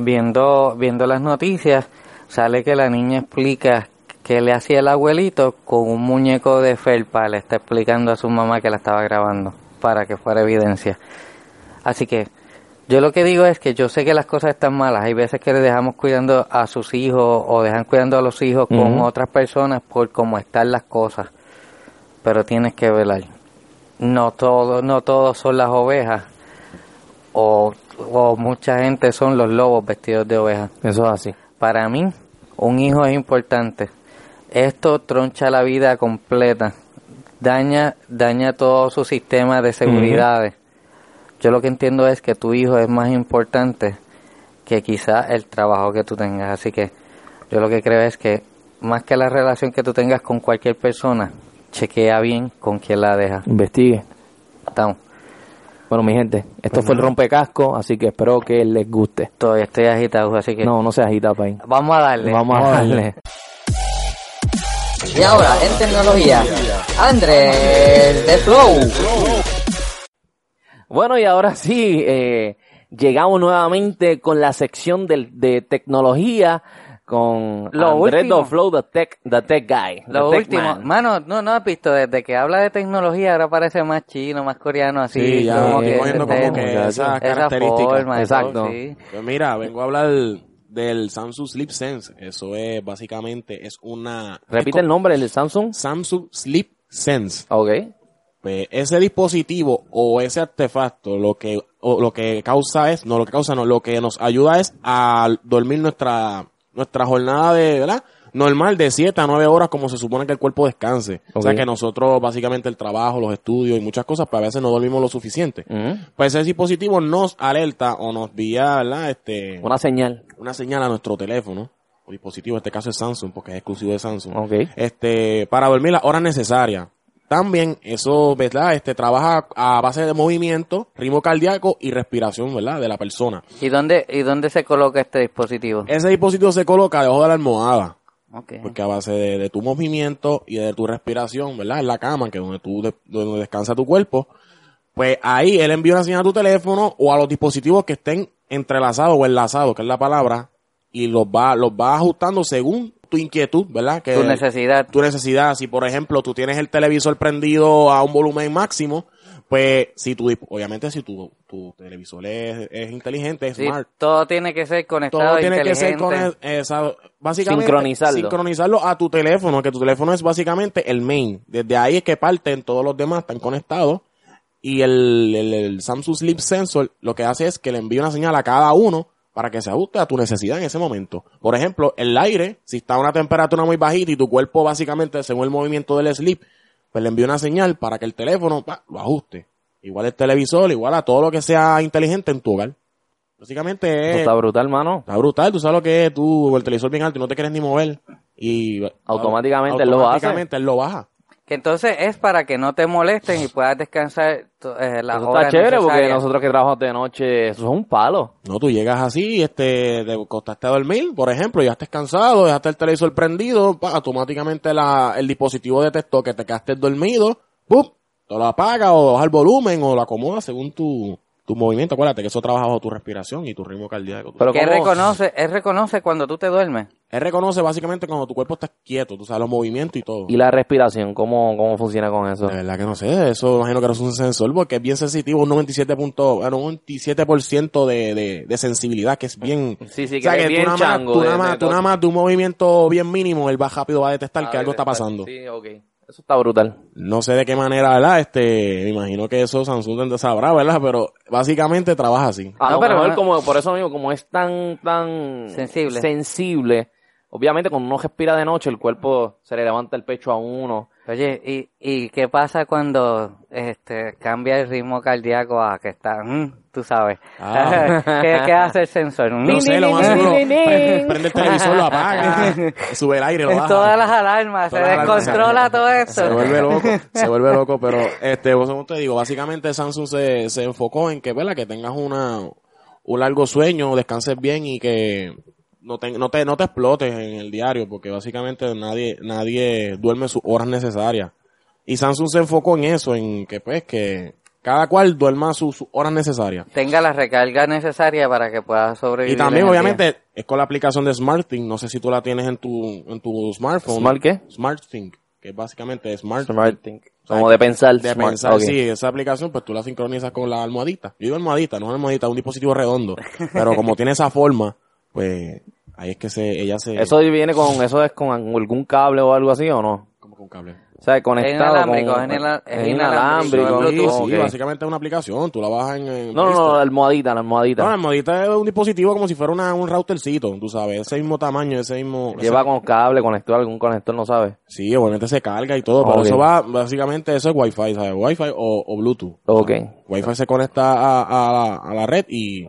[SPEAKER 1] viendo viendo las noticias sale que la niña explica que le hacía el abuelito con un muñeco de felpa, le está explicando a su mamá que la estaba grabando para que fuera evidencia. Así que yo lo que digo es que yo sé que las cosas están malas. Hay veces que le dejamos cuidando a sus hijos o dejan cuidando a los hijos con otras personas por cómo están las cosas. Pero tienes que velar. No todo, no todos son las ovejas. O, o mucha gente son los lobos vestidos de ovejas.
[SPEAKER 2] Eso es así.
[SPEAKER 1] Para mí, un hijo es importante. Esto troncha la vida completa. Daña, daña todo su sistema de seguridades. Yo lo que entiendo es que tu hijo es más importante que quizá el trabajo que tú tengas. Así que yo lo que creo es que más que la relación que tú tengas con cualquier persona, chequea bien con quién la deja.
[SPEAKER 2] Investigue.
[SPEAKER 1] Estamos.
[SPEAKER 2] Bueno, mi gente, esto fue el rompecasco, así que espero que les guste.
[SPEAKER 1] Todavía estoy agitado, así que
[SPEAKER 2] No, no se agita, país.
[SPEAKER 1] vamos a darle.
[SPEAKER 2] Vamos a darle.
[SPEAKER 1] Y ahora, en tecnología, Andrés de Flow.
[SPEAKER 2] Bueno, y ahora sí, eh, llegamos nuevamente con la sección del- de, tecnología con
[SPEAKER 1] Lo
[SPEAKER 2] Andrés
[SPEAKER 1] último.
[SPEAKER 2] Flow, the tech, the tech guy.
[SPEAKER 1] Lo
[SPEAKER 2] the tech
[SPEAKER 1] último,
[SPEAKER 2] man.
[SPEAKER 1] mano, no, no has visto, desde que habla de tecnología ahora parece más chino, más coreano, así.
[SPEAKER 3] Sí, ya
[SPEAKER 1] como que,
[SPEAKER 3] cogiendo como que
[SPEAKER 2] esa
[SPEAKER 3] esas
[SPEAKER 1] esa
[SPEAKER 3] características.
[SPEAKER 2] Exacto.
[SPEAKER 1] sí.
[SPEAKER 3] Pues mira, vengo a hablar del Samsung Sleep Sense. Eso es básicamente es una
[SPEAKER 2] Repite el nombre del Samsung.
[SPEAKER 3] Samsung Sleep Sense.
[SPEAKER 2] Ok.
[SPEAKER 3] Pues ese dispositivo o ese artefacto lo que o lo que causa es, no lo que causa no, lo que nos ayuda es a dormir nuestra nuestra jornada de, ¿verdad? normal de 7 a 9 horas como se supone que el cuerpo descanse. O sea que nosotros básicamente el trabajo, los estudios y muchas cosas, pues a veces no dormimos lo suficiente. Pues ese dispositivo nos alerta o nos envía, ¿verdad? Este,
[SPEAKER 2] Una señal.
[SPEAKER 3] una señal a nuestro teléfono o dispositivo, en este caso es Samsung porque es exclusivo de Samsung.
[SPEAKER 2] Ok.
[SPEAKER 3] Este, para dormir las horas necesarias. También eso, ¿verdad? Este trabaja a base de movimiento, ritmo cardíaco y respiración, ¿verdad? De la persona.
[SPEAKER 1] ¿Y dónde, ¿Y dónde se coloca este dispositivo?
[SPEAKER 3] Ese dispositivo se coloca debajo de la almohada,
[SPEAKER 1] Ok.
[SPEAKER 3] porque a base de, de tu movimiento y de tu respiración, ¿verdad? En la cama, que es donde tú de- donde descansa tu cuerpo, pues ahí él envía una señal a tu teléfono o a los dispositivos que estén entrelazados o enlazados, que es la palabra, y los va, los va ajustando según tu inquietud, ¿verdad? Que
[SPEAKER 1] Tu necesidad.
[SPEAKER 3] tu necesidad. Si, por ejemplo, tú tienes el televisor prendido a un volumen máximo, pues, si tu, obviamente, si tu, tu televisor es, es inteligente, es
[SPEAKER 1] Sí,
[SPEAKER 3] smart,
[SPEAKER 1] todo tiene que ser conectado
[SPEAKER 3] todo tiene que ser
[SPEAKER 1] inteligente.
[SPEAKER 3] con el- esa- básicamente
[SPEAKER 2] Sincronizarlo.
[SPEAKER 3] sincronizarlo a tu teléfono, que tu teléfono es básicamente el main. Desde ahí es que parten todos los demás, están conectados. Y el, el- el Samsung Sleep Sensor lo que hace es que le envía una señal a cada uno para que se ajuste a tu necesidad en ese momento. Por ejemplo, el aire, si está a una temperatura muy bajita y tu cuerpo básicamente, según el movimiento del sleep, pues le envía una señal para que el teléfono pa, lo ajuste. Igual el televisor, igual a todo lo que sea inteligente en tu hogar. Básicamente es...
[SPEAKER 2] está brutal, mano.
[SPEAKER 3] Está brutal, tú sabes lo que es, tú, el televisor bien alto y no te quieres ni mover. Y
[SPEAKER 2] Automáticamente él lo hace.
[SPEAKER 3] automáticamente él lo baja.
[SPEAKER 1] Que entonces es para que no te molesten y puedas descansar eh, las
[SPEAKER 2] Eso
[SPEAKER 1] horas
[SPEAKER 2] está chévere porque nosotros que trabajamos de noche, eso es un palo.
[SPEAKER 3] No, tú llegas así, este, te acostaste a dormir, por ejemplo, ya estés cansado, dejaste el televisor prendido, pa, automáticamente la, el dispositivo detectó que te quedaste dormido, ¡pum! Te lo apaga o baja el volumen o lo acomoda según tu, tu movimiento. Acuérdate que eso trabaja bajo tu respiración y tu ritmo cardíaco.
[SPEAKER 2] Pero
[SPEAKER 1] que reconoce, él reconoce cuando tú te duermes.
[SPEAKER 3] Él reconoce básicamente cuando tu cuerpo está quieto, tú sabes, los movimientos y todo.
[SPEAKER 2] ¿Y la respiración? ¿Cómo, cómo funciona con eso?
[SPEAKER 3] De verdad que no sé, eso imagino que no es un sensor porque es bien sensitivo, un 97 punto, bueno, un 97% de, de, de sensibilidad, que es bien...
[SPEAKER 2] Sí, sí,
[SPEAKER 3] o sea,
[SPEAKER 2] que es
[SPEAKER 3] tú
[SPEAKER 2] bien
[SPEAKER 3] nada más-
[SPEAKER 2] chango
[SPEAKER 3] Tú
[SPEAKER 2] de-
[SPEAKER 3] nada más, tú nada más de un movimiento bien mínimo, él va rápido, va a detectar que
[SPEAKER 2] Ah,
[SPEAKER 3] algo está pasando.
[SPEAKER 2] Sí, ok. Eso está brutal.
[SPEAKER 3] No sé de qué manera, ¿verdad? Este, me imagino que eso Samsung sabrá, ¿verdad? Pero básicamente trabaja así.
[SPEAKER 2] A
[SPEAKER 1] No,
[SPEAKER 2] lo
[SPEAKER 1] pero
[SPEAKER 2] mejor como, por eso mismo, como es tan, tan
[SPEAKER 1] Sensible.
[SPEAKER 2] sensible, obviamente cuando uno respira de noche, el cuerpo se le levanta el pecho a uno.
[SPEAKER 1] Oye, ¿y, ¿y qué pasa cuando este cambia el ritmo cardíaco a que está, mm, tú sabes?
[SPEAKER 3] Ah. [laughs]
[SPEAKER 1] ¿Qué, qué hace el sensor?
[SPEAKER 3] No sé, lo más seguro, [laughs] prende el televisor, lo [laughs] apaga, sube el aire, lo
[SPEAKER 1] En
[SPEAKER 3] baja.
[SPEAKER 1] todas las alarmas, se
[SPEAKER 3] alarmas.
[SPEAKER 1] descontrola todo esto.
[SPEAKER 3] Se vuelve loco, se vuelve loco, pero este, vos como te digo, básicamente Samsung se, se enfocó en que, ¿verdad? Que tengas una, un largo sueño, descanses bien y que no te, no te, no te explotes en el diario, porque básicamente nadie, nadie duerme sus horas necesarias. Y Samsung se enfocó en eso, en que pues que cada cual duerma sus, sus horas necesarias.
[SPEAKER 1] Tenga la recarga necesaria para que pueda sobrevivir.
[SPEAKER 3] Y también, obviamente, es con la aplicación de SmartThing. No sé si tú la tienes en tu, en tu smartphone.
[SPEAKER 2] ¿Smart qué?
[SPEAKER 3] SmartThing, que es básicamente Smart.
[SPEAKER 2] Como de pensar.
[SPEAKER 3] De
[SPEAKER 2] smart.
[SPEAKER 3] pensar, sí, esa aplicación, pues tú la sincronizas con la almohadita. Yo digo almohadita, no es almohadita, es un dispositivo redondo. [laughs] Pero como tiene esa forma, pues ahí es que se, ella se...
[SPEAKER 2] Eso viene con, eso es con algún cable o algo así o no?
[SPEAKER 3] Como con cable.
[SPEAKER 2] O sea, conectado
[SPEAKER 1] inalámbrico,
[SPEAKER 2] con...
[SPEAKER 1] es inala- es
[SPEAKER 2] es
[SPEAKER 1] inalámbrico, es
[SPEAKER 3] Sí, básicamente es una aplicación, tú la bajas en... en
[SPEAKER 2] No, no, no, la almohadita, la almohadita.
[SPEAKER 3] No, la almohadita es un dispositivo como si fuera una, un routercito, tú sabes, ese mismo tamaño, ese mismo...
[SPEAKER 2] Lleva con cable, conector, algún conector, no sabe.
[SPEAKER 3] Sí, obviamente se carga y todo, pero
[SPEAKER 2] Ok.
[SPEAKER 3] eso va, básicamente eso es Wi-Fi, ¿sabes? Wi-Fi o, o Bluetooth.
[SPEAKER 2] Ok.
[SPEAKER 3] Wi-Fi se conecta a, a la, a la red y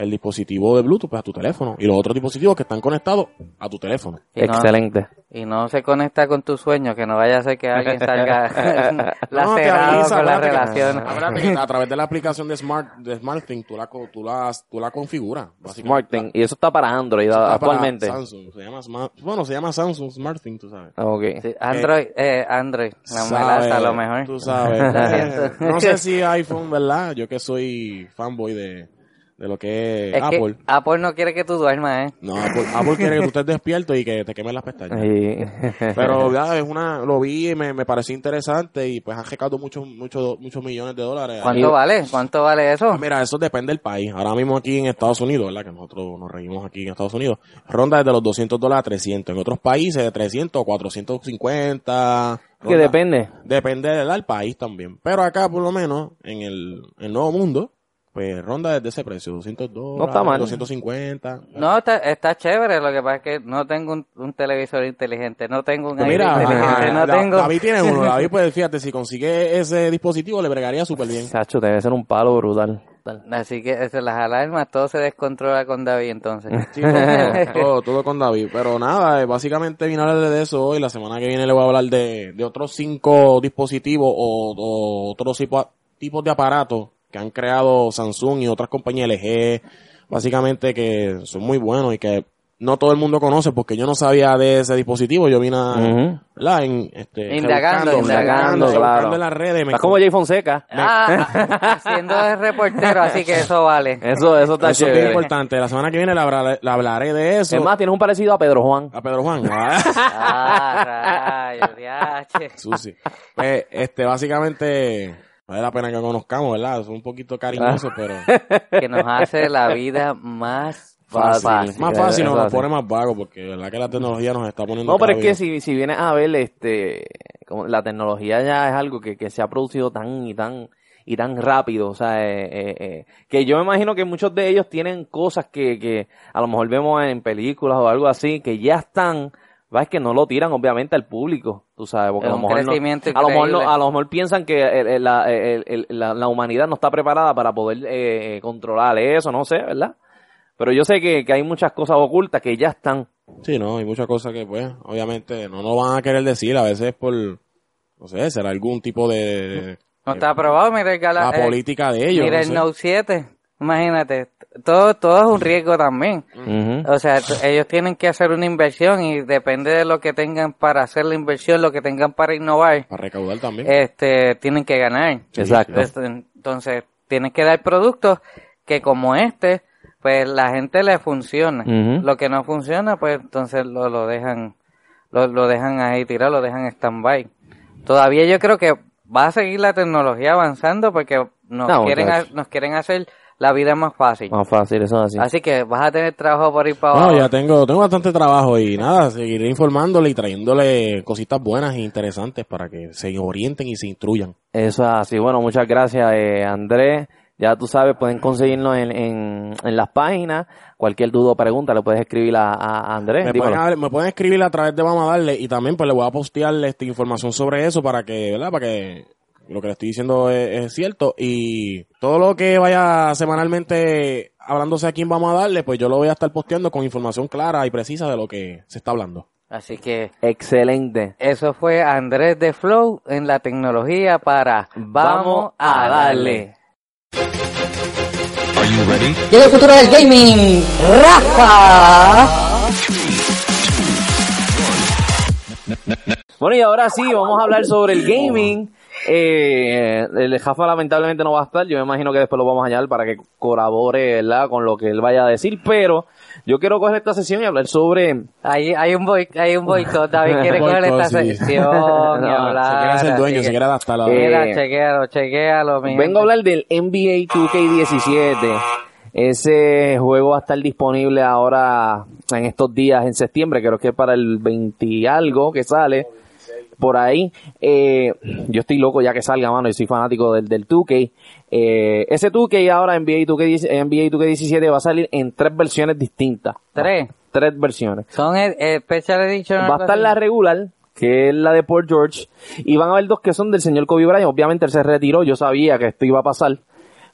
[SPEAKER 3] el dispositivo de Bluetooth pues, a tu teléfono y los otros dispositivos que están conectados a tu teléfono.
[SPEAKER 1] Y no-
[SPEAKER 2] Excelente.
[SPEAKER 1] Y no se conecta con tu sueño, que no vaya a ser que alguien salga [laughs] [laughs]
[SPEAKER 3] No, te
[SPEAKER 1] lacerado
[SPEAKER 3] avisa,
[SPEAKER 1] con la relación.
[SPEAKER 3] acuérdate que a [laughs] través de la aplicación de Smart de SmartThing tú la, co- tú la, tú la configuras. básicamente.
[SPEAKER 2] SmartThing. Y eso está para Android
[SPEAKER 3] Está para
[SPEAKER 2] actualmente.
[SPEAKER 3] Samsung, se llama Smart, bueno, se llama Samsung SmartThing, tú sabes.
[SPEAKER 2] Ok.
[SPEAKER 1] Sí, Android, eh, Android, la
[SPEAKER 3] Sabe,
[SPEAKER 1] a lo mejor.
[SPEAKER 3] Tú sabes. Eh, no sé si iPhone, ¿verdad? Yo que soy fanboy de, de lo que es,
[SPEAKER 1] Es
[SPEAKER 3] Apple.
[SPEAKER 1] que Apple no quiere que tú duermas, ¿eh?
[SPEAKER 3] No, Apple, Apple quiere que tú estés despierto y que te quemes las pestañas. Pero ya es una, lo vi y me, me pareció interesante y pues han recaudado muchos, muchos, muchos millones de dólares.
[SPEAKER 1] ¿Cuánto vale? ¿Cuánto vale eso?
[SPEAKER 3] Pues mira, eso depende del país. Ahora mismo aquí en Estados Unidos, ¿verdad? Que nosotros nos reímos aquí en Estados Unidos. Ronda desde los 200 dólares a 300. En otros países de 300 o 450.
[SPEAKER 2] que depende.
[SPEAKER 3] Depende del del país también. Pero acá, por lo menos, en el, el Nuevo Mundo, pues ronda desde ese precio, 200 dólares,
[SPEAKER 2] No está mal.
[SPEAKER 3] 250.
[SPEAKER 1] No, está, está chévere, lo que pasa es que no tengo un, un televisor inteligente, no tengo un
[SPEAKER 3] Pues
[SPEAKER 1] aire [laughs] inteligente,
[SPEAKER 3] ajá,
[SPEAKER 1] no tengo...
[SPEAKER 3] David tiene uno, [laughs] David pues fíjate, si consigue ese dispositivo le bregaría súper bien.
[SPEAKER 2] Chacho, debe ser un palo brutal.
[SPEAKER 1] Así que eso, las alarmas, todo se descontrola con David entonces. [laughs]
[SPEAKER 3] Sí, todo, todo, todo con David. Pero nada, eh, básicamente vine a hablar de eso hoy. La semana que viene le voy a hablar de, de otros cinco dispositivos o, o otros tipo- tipos de aparatos que han creado Samsung y otras compañías LG. Básicamente que son muy buenos y que no todo el mundo conoce porque yo no sabía de ese dispositivo. Yo vine a,
[SPEAKER 2] Ujú.
[SPEAKER 3] ¿verdad? En, este,
[SPEAKER 1] Indagando, indagando,
[SPEAKER 2] claro.
[SPEAKER 3] en las redes. me
[SPEAKER 2] Está como Jay Fonseca.
[SPEAKER 1] Ah, [laughs] haciendo de reportero, así que eso vale.
[SPEAKER 2] Eso, eso está
[SPEAKER 3] Eso es bien
[SPEAKER 2] chévere.
[SPEAKER 3] importante. La semana que viene le hablaré, le hablaré de eso.
[SPEAKER 2] Es más, tienes un parecido a Pedro Juan.
[SPEAKER 3] a Pedro Juan. [laughs]
[SPEAKER 1] Ah, rayos, diache.
[SPEAKER 3] Susi. Pues, este, básicamente, vale la pena que conozcamos, ¿verdad? Es un poquito cariñoso,
[SPEAKER 2] Ah.
[SPEAKER 3] pero [laughs]
[SPEAKER 1] Que nos hace la vida más
[SPEAKER 3] fácil.
[SPEAKER 1] fácil.
[SPEAKER 3] Más fácil nos pone más vago, porque verdad que la tecnología nos está poniendo
[SPEAKER 2] No, pero es que si, si vienes a ver, este, como la tecnología ya es algo que, que se ha producido tan y tan y tan rápido, o sea, eh, eh, eh, que yo me imagino que muchos de ellos tienen cosas que, que a lo mejor vemos en películas o algo así, que ya están, va es que no lo tiran obviamente al público, tú sabes, porque a lo mejor no- a lo mejor no-
[SPEAKER 1] increíble.
[SPEAKER 2] a lo mejor piensan que el- el- la, el- el- la, la humanidad no está preparada para poder eh, controlar eso, no sé, ¿verdad? Pero yo sé que, que hay muchas cosas ocultas que ya están.
[SPEAKER 3] Sí, no, hay muchas cosas que, pues, obviamente no nos van a querer decir, a veces por, no sé, será algún tipo de...
[SPEAKER 1] No está aprobado, mira el gala-
[SPEAKER 3] la
[SPEAKER 1] eh,
[SPEAKER 3] política de ellos.
[SPEAKER 1] Mira
[SPEAKER 3] no
[SPEAKER 1] el
[SPEAKER 3] sé.
[SPEAKER 1] Note 7, imagínate, todo, todo es un riesgo también. O sea, t- ellos tienen que hacer una inversión y depende de lo que tengan para hacer la inversión, lo que tengan para innovar,
[SPEAKER 3] Para recaudar también.
[SPEAKER 1] este, tienen que ganar.
[SPEAKER 2] Exacto.
[SPEAKER 1] Entonces, entonces, tienen que dar productos que como este, pues la gente le funciona. Lo que no funciona, pues entonces lo, lo dejan, lo, lo dejan ahí tirado, lo dejan stand-by. Todavía yo creo que va a seguir la tecnología avanzando porque nos
[SPEAKER 2] No,
[SPEAKER 1] quieren, nos quieren hacer la vida más fácil.
[SPEAKER 2] Más fácil, eso es así.
[SPEAKER 1] Así que vas a tener trabajo por ir para abajo.
[SPEAKER 3] No, ya tengo, tengo bastante trabajo y nada, seguiré informándole y trayéndole cositas buenas e interesantes para que se orienten y se instruyan.
[SPEAKER 2] Eso es así. Bueno, muchas gracias, eh, Andrés. Ya tú sabes, pueden conseguirnos en, en, en las páginas. Cualquier duda o pregunta le puedes escribir a, a Andrés.
[SPEAKER 3] Me pueden, me pueden escribir a través de Vamos a Darle y también pues le voy a postear esta información sobre eso para que, ¿verdad? Para que lo que le estoy diciendo es, es cierto y todo lo que vaya semanalmente hablándose aquí en Vamos a Darle, pues yo lo voy a estar posteando con información clara y precisa de lo que se está hablando.
[SPEAKER 1] Así que
[SPEAKER 2] Excelente.
[SPEAKER 1] eso fue Andrés de Flow en la tecnología para Vamos a darle.
[SPEAKER 7] Llega el futuro del gaming. Rafa.
[SPEAKER 2] Bueno, y ahora sí, vamos a hablar sobre el gaming. Eh, el Jafa lamentablemente no va a estar. Yo me imagino que después lo vamos a añadir para que colabore ¿verdad? con lo que él vaya a decir. Pero yo quiero coger esta sesión y hablar sobre
[SPEAKER 1] Hay, hay un boy, hay un boicot, David quiere [laughs] coger esta
[SPEAKER 3] sí.
[SPEAKER 1] y [laughs]
[SPEAKER 2] No, se
[SPEAKER 1] hablar.
[SPEAKER 3] Se quiere dueño,
[SPEAKER 1] que-
[SPEAKER 3] se quiere adaptar a la...
[SPEAKER 2] Eh,
[SPEAKER 1] Mira, chequealo, chequealo,
[SPEAKER 2] Vengo a hablar del NBA 2K17. Ese juego va a estar disponible ahora en estos días, en septiembre, creo que es para el 20 y algo que sale por ahí. Eh, yo estoy loco ya que salga, mano, y soy fanático del, del 2K. Eh, ese 2K ahora, NBA 2K, NBA 2K17, va a salir en tres versiones distintas.
[SPEAKER 1] Tres.
[SPEAKER 2] Tres versiones.
[SPEAKER 1] Son el, Special Edition.
[SPEAKER 2] Va a estar la regular, que es la de Port George, y van a haber dos que son del señor Kobe Bryant. Obviamente él se retiró, yo sabía que esto iba a pasar.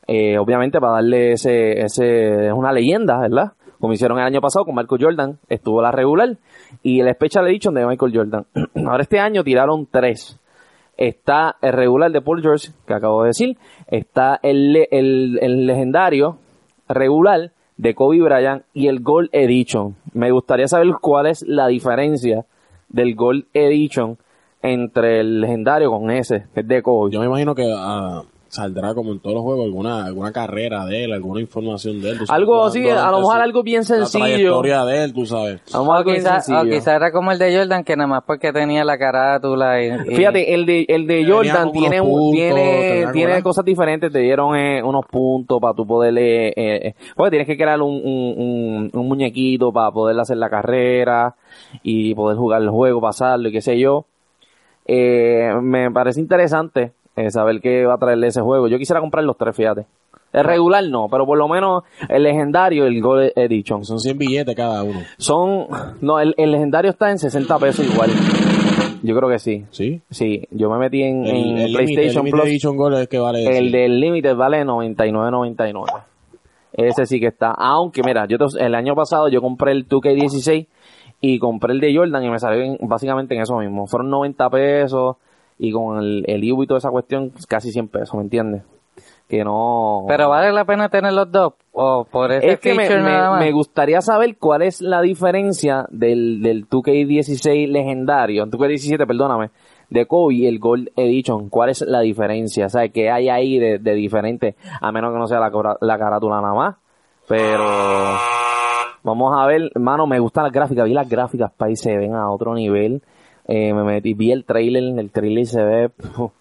[SPEAKER 2] Eh, obviamente para darle ese, ese, es una leyenda, ¿verdad? Como hicieron el año pasado con Michael Jordan, estuvo la regular y el Special Edition de Michael Jordan. [clears throat] Ahora este año tiraron tres. Está el regular de Paul George, que acabo de decir. Está el, el, el legendario regular de Kobe Bryant y el Gold Edition. Me gustaría saber cuál es la diferencia del Gold Edition entre el legendario con ese, que es de Kobe.
[SPEAKER 3] Yo me imagino que ah, saldrá como en todos los juegos alguna alguna carrera de él, alguna información de él.
[SPEAKER 2] Algo así, a lo mejor algo bien
[SPEAKER 3] La
[SPEAKER 2] sencillo.
[SPEAKER 3] trayectoria de él, tú sabes.
[SPEAKER 2] A lo mejor algo bien
[SPEAKER 1] quizá, o
[SPEAKER 2] sencillo.
[SPEAKER 1] quizá era como el de Jordan, que nada más porque tenía la carátula y... y-
[SPEAKER 2] Fíjate, el de, el de
[SPEAKER 3] Tenía
[SPEAKER 2] Jordan tiene,
[SPEAKER 3] puntos,
[SPEAKER 2] tiene, tiene cosas diferentes, te dieron eh, unos puntos para tú poderle, eh, eh, porque tienes que crear un, un, un, un muñequito para poder hacer la carrera y poder jugar el juego, pasarlo y qué sé yo. Eh, me parece interesante eh, saber qué va a traerle ese juego. Yo quisiera comprar los tres, fíjate. El regular no, pero por lo menos el legendario, el Gold Edition.
[SPEAKER 3] Son 100 billetes cada uno.
[SPEAKER 2] Son, no, el, el legendario está en 60 pesos igual. Yo creo que sí.
[SPEAKER 3] ¿Sí?
[SPEAKER 2] Sí, yo me metí en,
[SPEAKER 3] El,
[SPEAKER 2] en
[SPEAKER 3] el
[SPEAKER 2] PlayStation
[SPEAKER 3] Limited
[SPEAKER 2] Plus.
[SPEAKER 3] Edition Gold es que vale.
[SPEAKER 2] El
[SPEAKER 3] sí.
[SPEAKER 2] del Limited vale 99.99. Ese sí que está. Aunque, mira, yo te- el año pasado yo compré el 2K16 y compré el de Jordan y me salió en- básicamente en eso mismo. Fueron 90 pesos y con el, el IBU y toda esa cuestión casi 100 pesos, ¿me entiendes? Que no...
[SPEAKER 1] Pero vale la pena tener los dos o por ese
[SPEAKER 2] es que me, me-
[SPEAKER 1] nada más.
[SPEAKER 2] me gustaría saber cuál es la diferencia del, del 2K16 legendario, 2K17, perdóname, de Kobe y el Gold Edition. ¿Cuál es la diferencia? O sea, ¿qué hay ahí de, de diferente? A menos que no sea la, la carátula nada más. Pero vamos a ver, hermano, me gustan las gráficas. Vi las gráficas para ahí se ven a otro nivel. Eh, me metí, vi el trailer, el trailer se ve puf,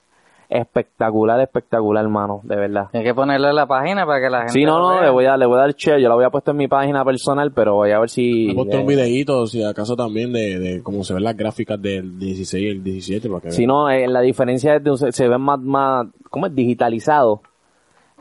[SPEAKER 2] espectacular, espectacular, hermano, de verdad.
[SPEAKER 1] Hay que ponerlo en la página para que la gente
[SPEAKER 2] Sí, no,
[SPEAKER 1] lo
[SPEAKER 2] no,
[SPEAKER 1] vea.
[SPEAKER 2] le voy a, le voy a dar share. Yo la había puesto en mi página personal, pero voy a ver si.
[SPEAKER 3] He puesto
[SPEAKER 2] eh,
[SPEAKER 3] un videíto, si acaso también, de, de cómo se ven las gráficas del 16 y el 17. Para que
[SPEAKER 2] Si
[SPEAKER 3] vean.
[SPEAKER 2] no, eh, la diferencia es de un- se, se ve más, más, ¿cómo es? Digitalizado.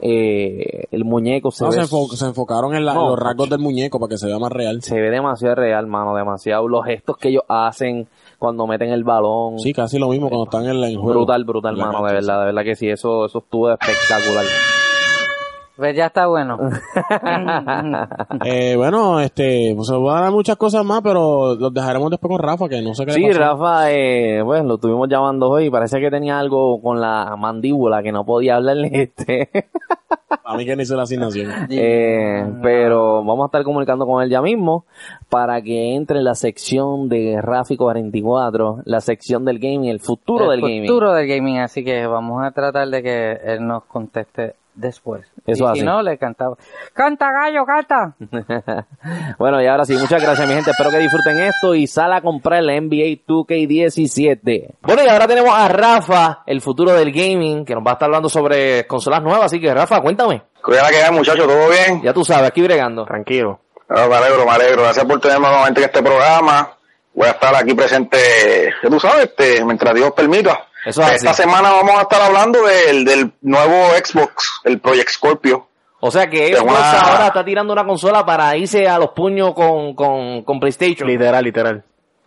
[SPEAKER 2] Eh, el muñeco se
[SPEAKER 3] No,
[SPEAKER 2] ve,
[SPEAKER 3] se, enfo- se enfocaron en, la- en los rasgos del muñeco para que se vea más real.
[SPEAKER 2] se ve demasiado real, mano, demasiado. Los gestos que ellos hacen cuando meten el balón.
[SPEAKER 3] Sí, casi lo mismo cuando están en, la, en juego.
[SPEAKER 2] brutal, brutal,
[SPEAKER 3] la
[SPEAKER 2] mano, de verdad, de verdad que sí, eso, eso estuvo espectacular.
[SPEAKER 1] Pues ya está bueno. [laughs]
[SPEAKER 3] Eh, bueno, este, pues se van a dar muchas cosas más, pero los dejaremos después con Rafa, que no sé qué le
[SPEAKER 2] Sí,
[SPEAKER 3] pasó.
[SPEAKER 2] Rafa, eh, pues lo estuvimos llamando hoy, parece que tenía algo con la mandíbula que no podía hablarle [laughs] este.
[SPEAKER 3] A mí que no hizo la asignación. [laughs]
[SPEAKER 2] Eh, pero vamos a estar comunicando con él ya mismo para que entre en la sección de Rafi 44, la sección del gaming, el futuro del
[SPEAKER 1] el
[SPEAKER 2] gaming.
[SPEAKER 1] futuro del gaming, así que vamos a tratar de que él nos conteste después.
[SPEAKER 2] Eso
[SPEAKER 1] y
[SPEAKER 2] así.
[SPEAKER 1] si no, le cantaba. ¡Canta, gallo, canta! [laughs]
[SPEAKER 2] bueno, y ahora sí, muchas gracias mi gente, espero que disfruten esto y sal a comprar la NBA 2K17. Bueno, y ahora tenemos a Rafa, el futuro del gaming, que nos va a estar hablando sobre consolas nuevas, así que Rafa, cuéntame.
[SPEAKER 8] Cuidado que hay, muchachos, ¿todo bien?
[SPEAKER 2] Ya tú sabes, aquí bregando.
[SPEAKER 8] Tranquilo. Me alegro, me alegro. Gracias por tenerme nuevamente en este programa. Voy a estar aquí presente, ya tú sabes, este, mientras Dios permita.
[SPEAKER 2] Eso es
[SPEAKER 8] Esta
[SPEAKER 2] así.
[SPEAKER 8] semana vamos a estar hablando del, del nuevo Xbox, el Project Scorpio.
[SPEAKER 2] O sea que Xbox
[SPEAKER 8] una-
[SPEAKER 2] ahora está tirando una consola para irse a los puños con, con, con PlayStation.
[SPEAKER 9] Literal, literal.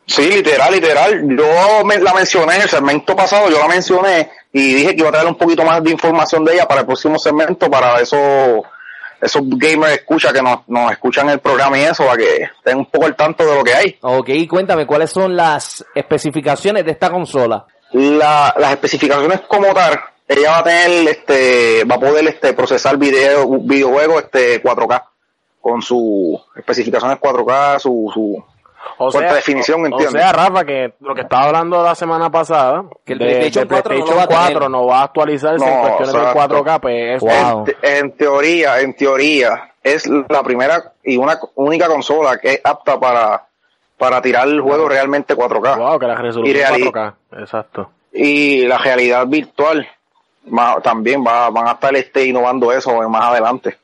[SPEAKER 8] Sí, literal, literal. Yo me- la mencioné en el segmento pasado, yo la mencioné y dije que iba a traer un poquito más de información de ella para el próximo segmento, para esos, esos gamers escucha que nos, nos escuchan el programa y eso, para que estén un poco al tanto de lo que hay.
[SPEAKER 2] Ok, cuéntame, ¿cuáles son las especificaciones de esta consola?
[SPEAKER 8] La, las especificaciones como tal, ella va a tener, este, va a poder este, procesar video, videojuegos este, 4K, con sus especificaciones 4K, su, su
[SPEAKER 9] O sea,
[SPEAKER 8] definición,
[SPEAKER 9] o-. O sea, Rafa, que lo que estaba hablando la semana pasada,
[SPEAKER 2] Que el
[SPEAKER 9] de-
[SPEAKER 2] PlayStation
[SPEAKER 9] de
[SPEAKER 2] 4 no lo
[SPEAKER 9] PlayStation
[SPEAKER 2] va a tener.
[SPEAKER 9] 4 no va a actualizarse en
[SPEAKER 8] No,
[SPEAKER 9] cuestiones del
[SPEAKER 8] exacto.
[SPEAKER 9] 4K, pues es
[SPEAKER 2] Wow.
[SPEAKER 8] En, en teoría, en teoría, es la primera y una única consola que es apta para, para tirar el juego realmente 4K.
[SPEAKER 9] wow, que la resolución
[SPEAKER 8] Y reali-
[SPEAKER 9] 4K, exacto.
[SPEAKER 8] Y la realidad virtual también va, van a estar este, innovando eso más adelante.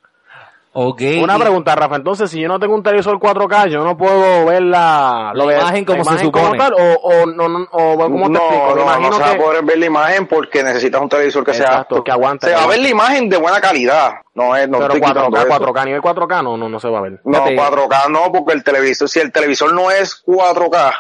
[SPEAKER 2] Ok.
[SPEAKER 9] Una pregunta, Rafa, entonces si yo no tengo un televisor 4K, yo no puedo ver la,
[SPEAKER 2] La
[SPEAKER 9] lo
[SPEAKER 2] imagen como se
[SPEAKER 9] como
[SPEAKER 2] supone.
[SPEAKER 9] tal, o, o, no, no, o ¿cómo te
[SPEAKER 8] no,
[SPEAKER 9] explico? Me
[SPEAKER 8] no,
[SPEAKER 9] imagino
[SPEAKER 8] no se va a
[SPEAKER 9] que...
[SPEAKER 8] poder ver la imagen porque necesitas un televisor que sea
[SPEAKER 9] Exacto,
[SPEAKER 8] apto.
[SPEAKER 9] que aguante,
[SPEAKER 8] Se va a
[SPEAKER 9] que
[SPEAKER 8] ver la imagen de buena calidad. No es, no
[SPEAKER 9] pero
[SPEAKER 8] estoy
[SPEAKER 9] 4K,
[SPEAKER 8] quitando eso.
[SPEAKER 9] 4K, a nivel 4K no, no, no se va a ver.
[SPEAKER 8] No,
[SPEAKER 2] Fíjate.
[SPEAKER 8] 4K no, porque el televisor, si el televisor no es 4K,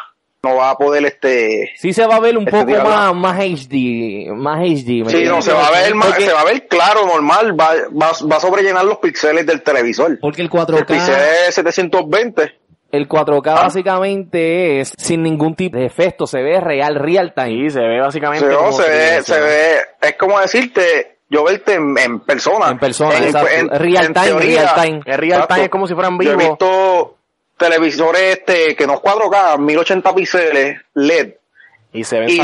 [SPEAKER 8] no va a poder este
[SPEAKER 2] Sí se va a ver un
[SPEAKER 8] Este,
[SPEAKER 2] poco más, más HD, más HD. ¿me
[SPEAKER 8] Sí, no, se va a ver más, se va a ver claro, normal, va, va, va a sobrellenar los píxeles del televisor.
[SPEAKER 2] Porque el
[SPEAKER 8] El
[SPEAKER 2] 4K,
[SPEAKER 8] píxel es 720.
[SPEAKER 2] el 4K básicamente es sin ningún tipo de efecto, se ve real, real time.
[SPEAKER 9] Sí, se ve básicamente
[SPEAKER 8] Se,
[SPEAKER 9] como
[SPEAKER 8] se ve, se ve, es como decirte, yo verte en, en persona.
[SPEAKER 2] En persona, exacto. Real time,
[SPEAKER 8] teoría,
[SPEAKER 2] real time.
[SPEAKER 9] Es real
[SPEAKER 8] exacto.
[SPEAKER 9] time, es como si fueran
[SPEAKER 8] Yo he
[SPEAKER 9] vivos.
[SPEAKER 8] visto televisores este, que no es 4K, 1080 píxeles LED.
[SPEAKER 9] Y se ven
[SPEAKER 8] y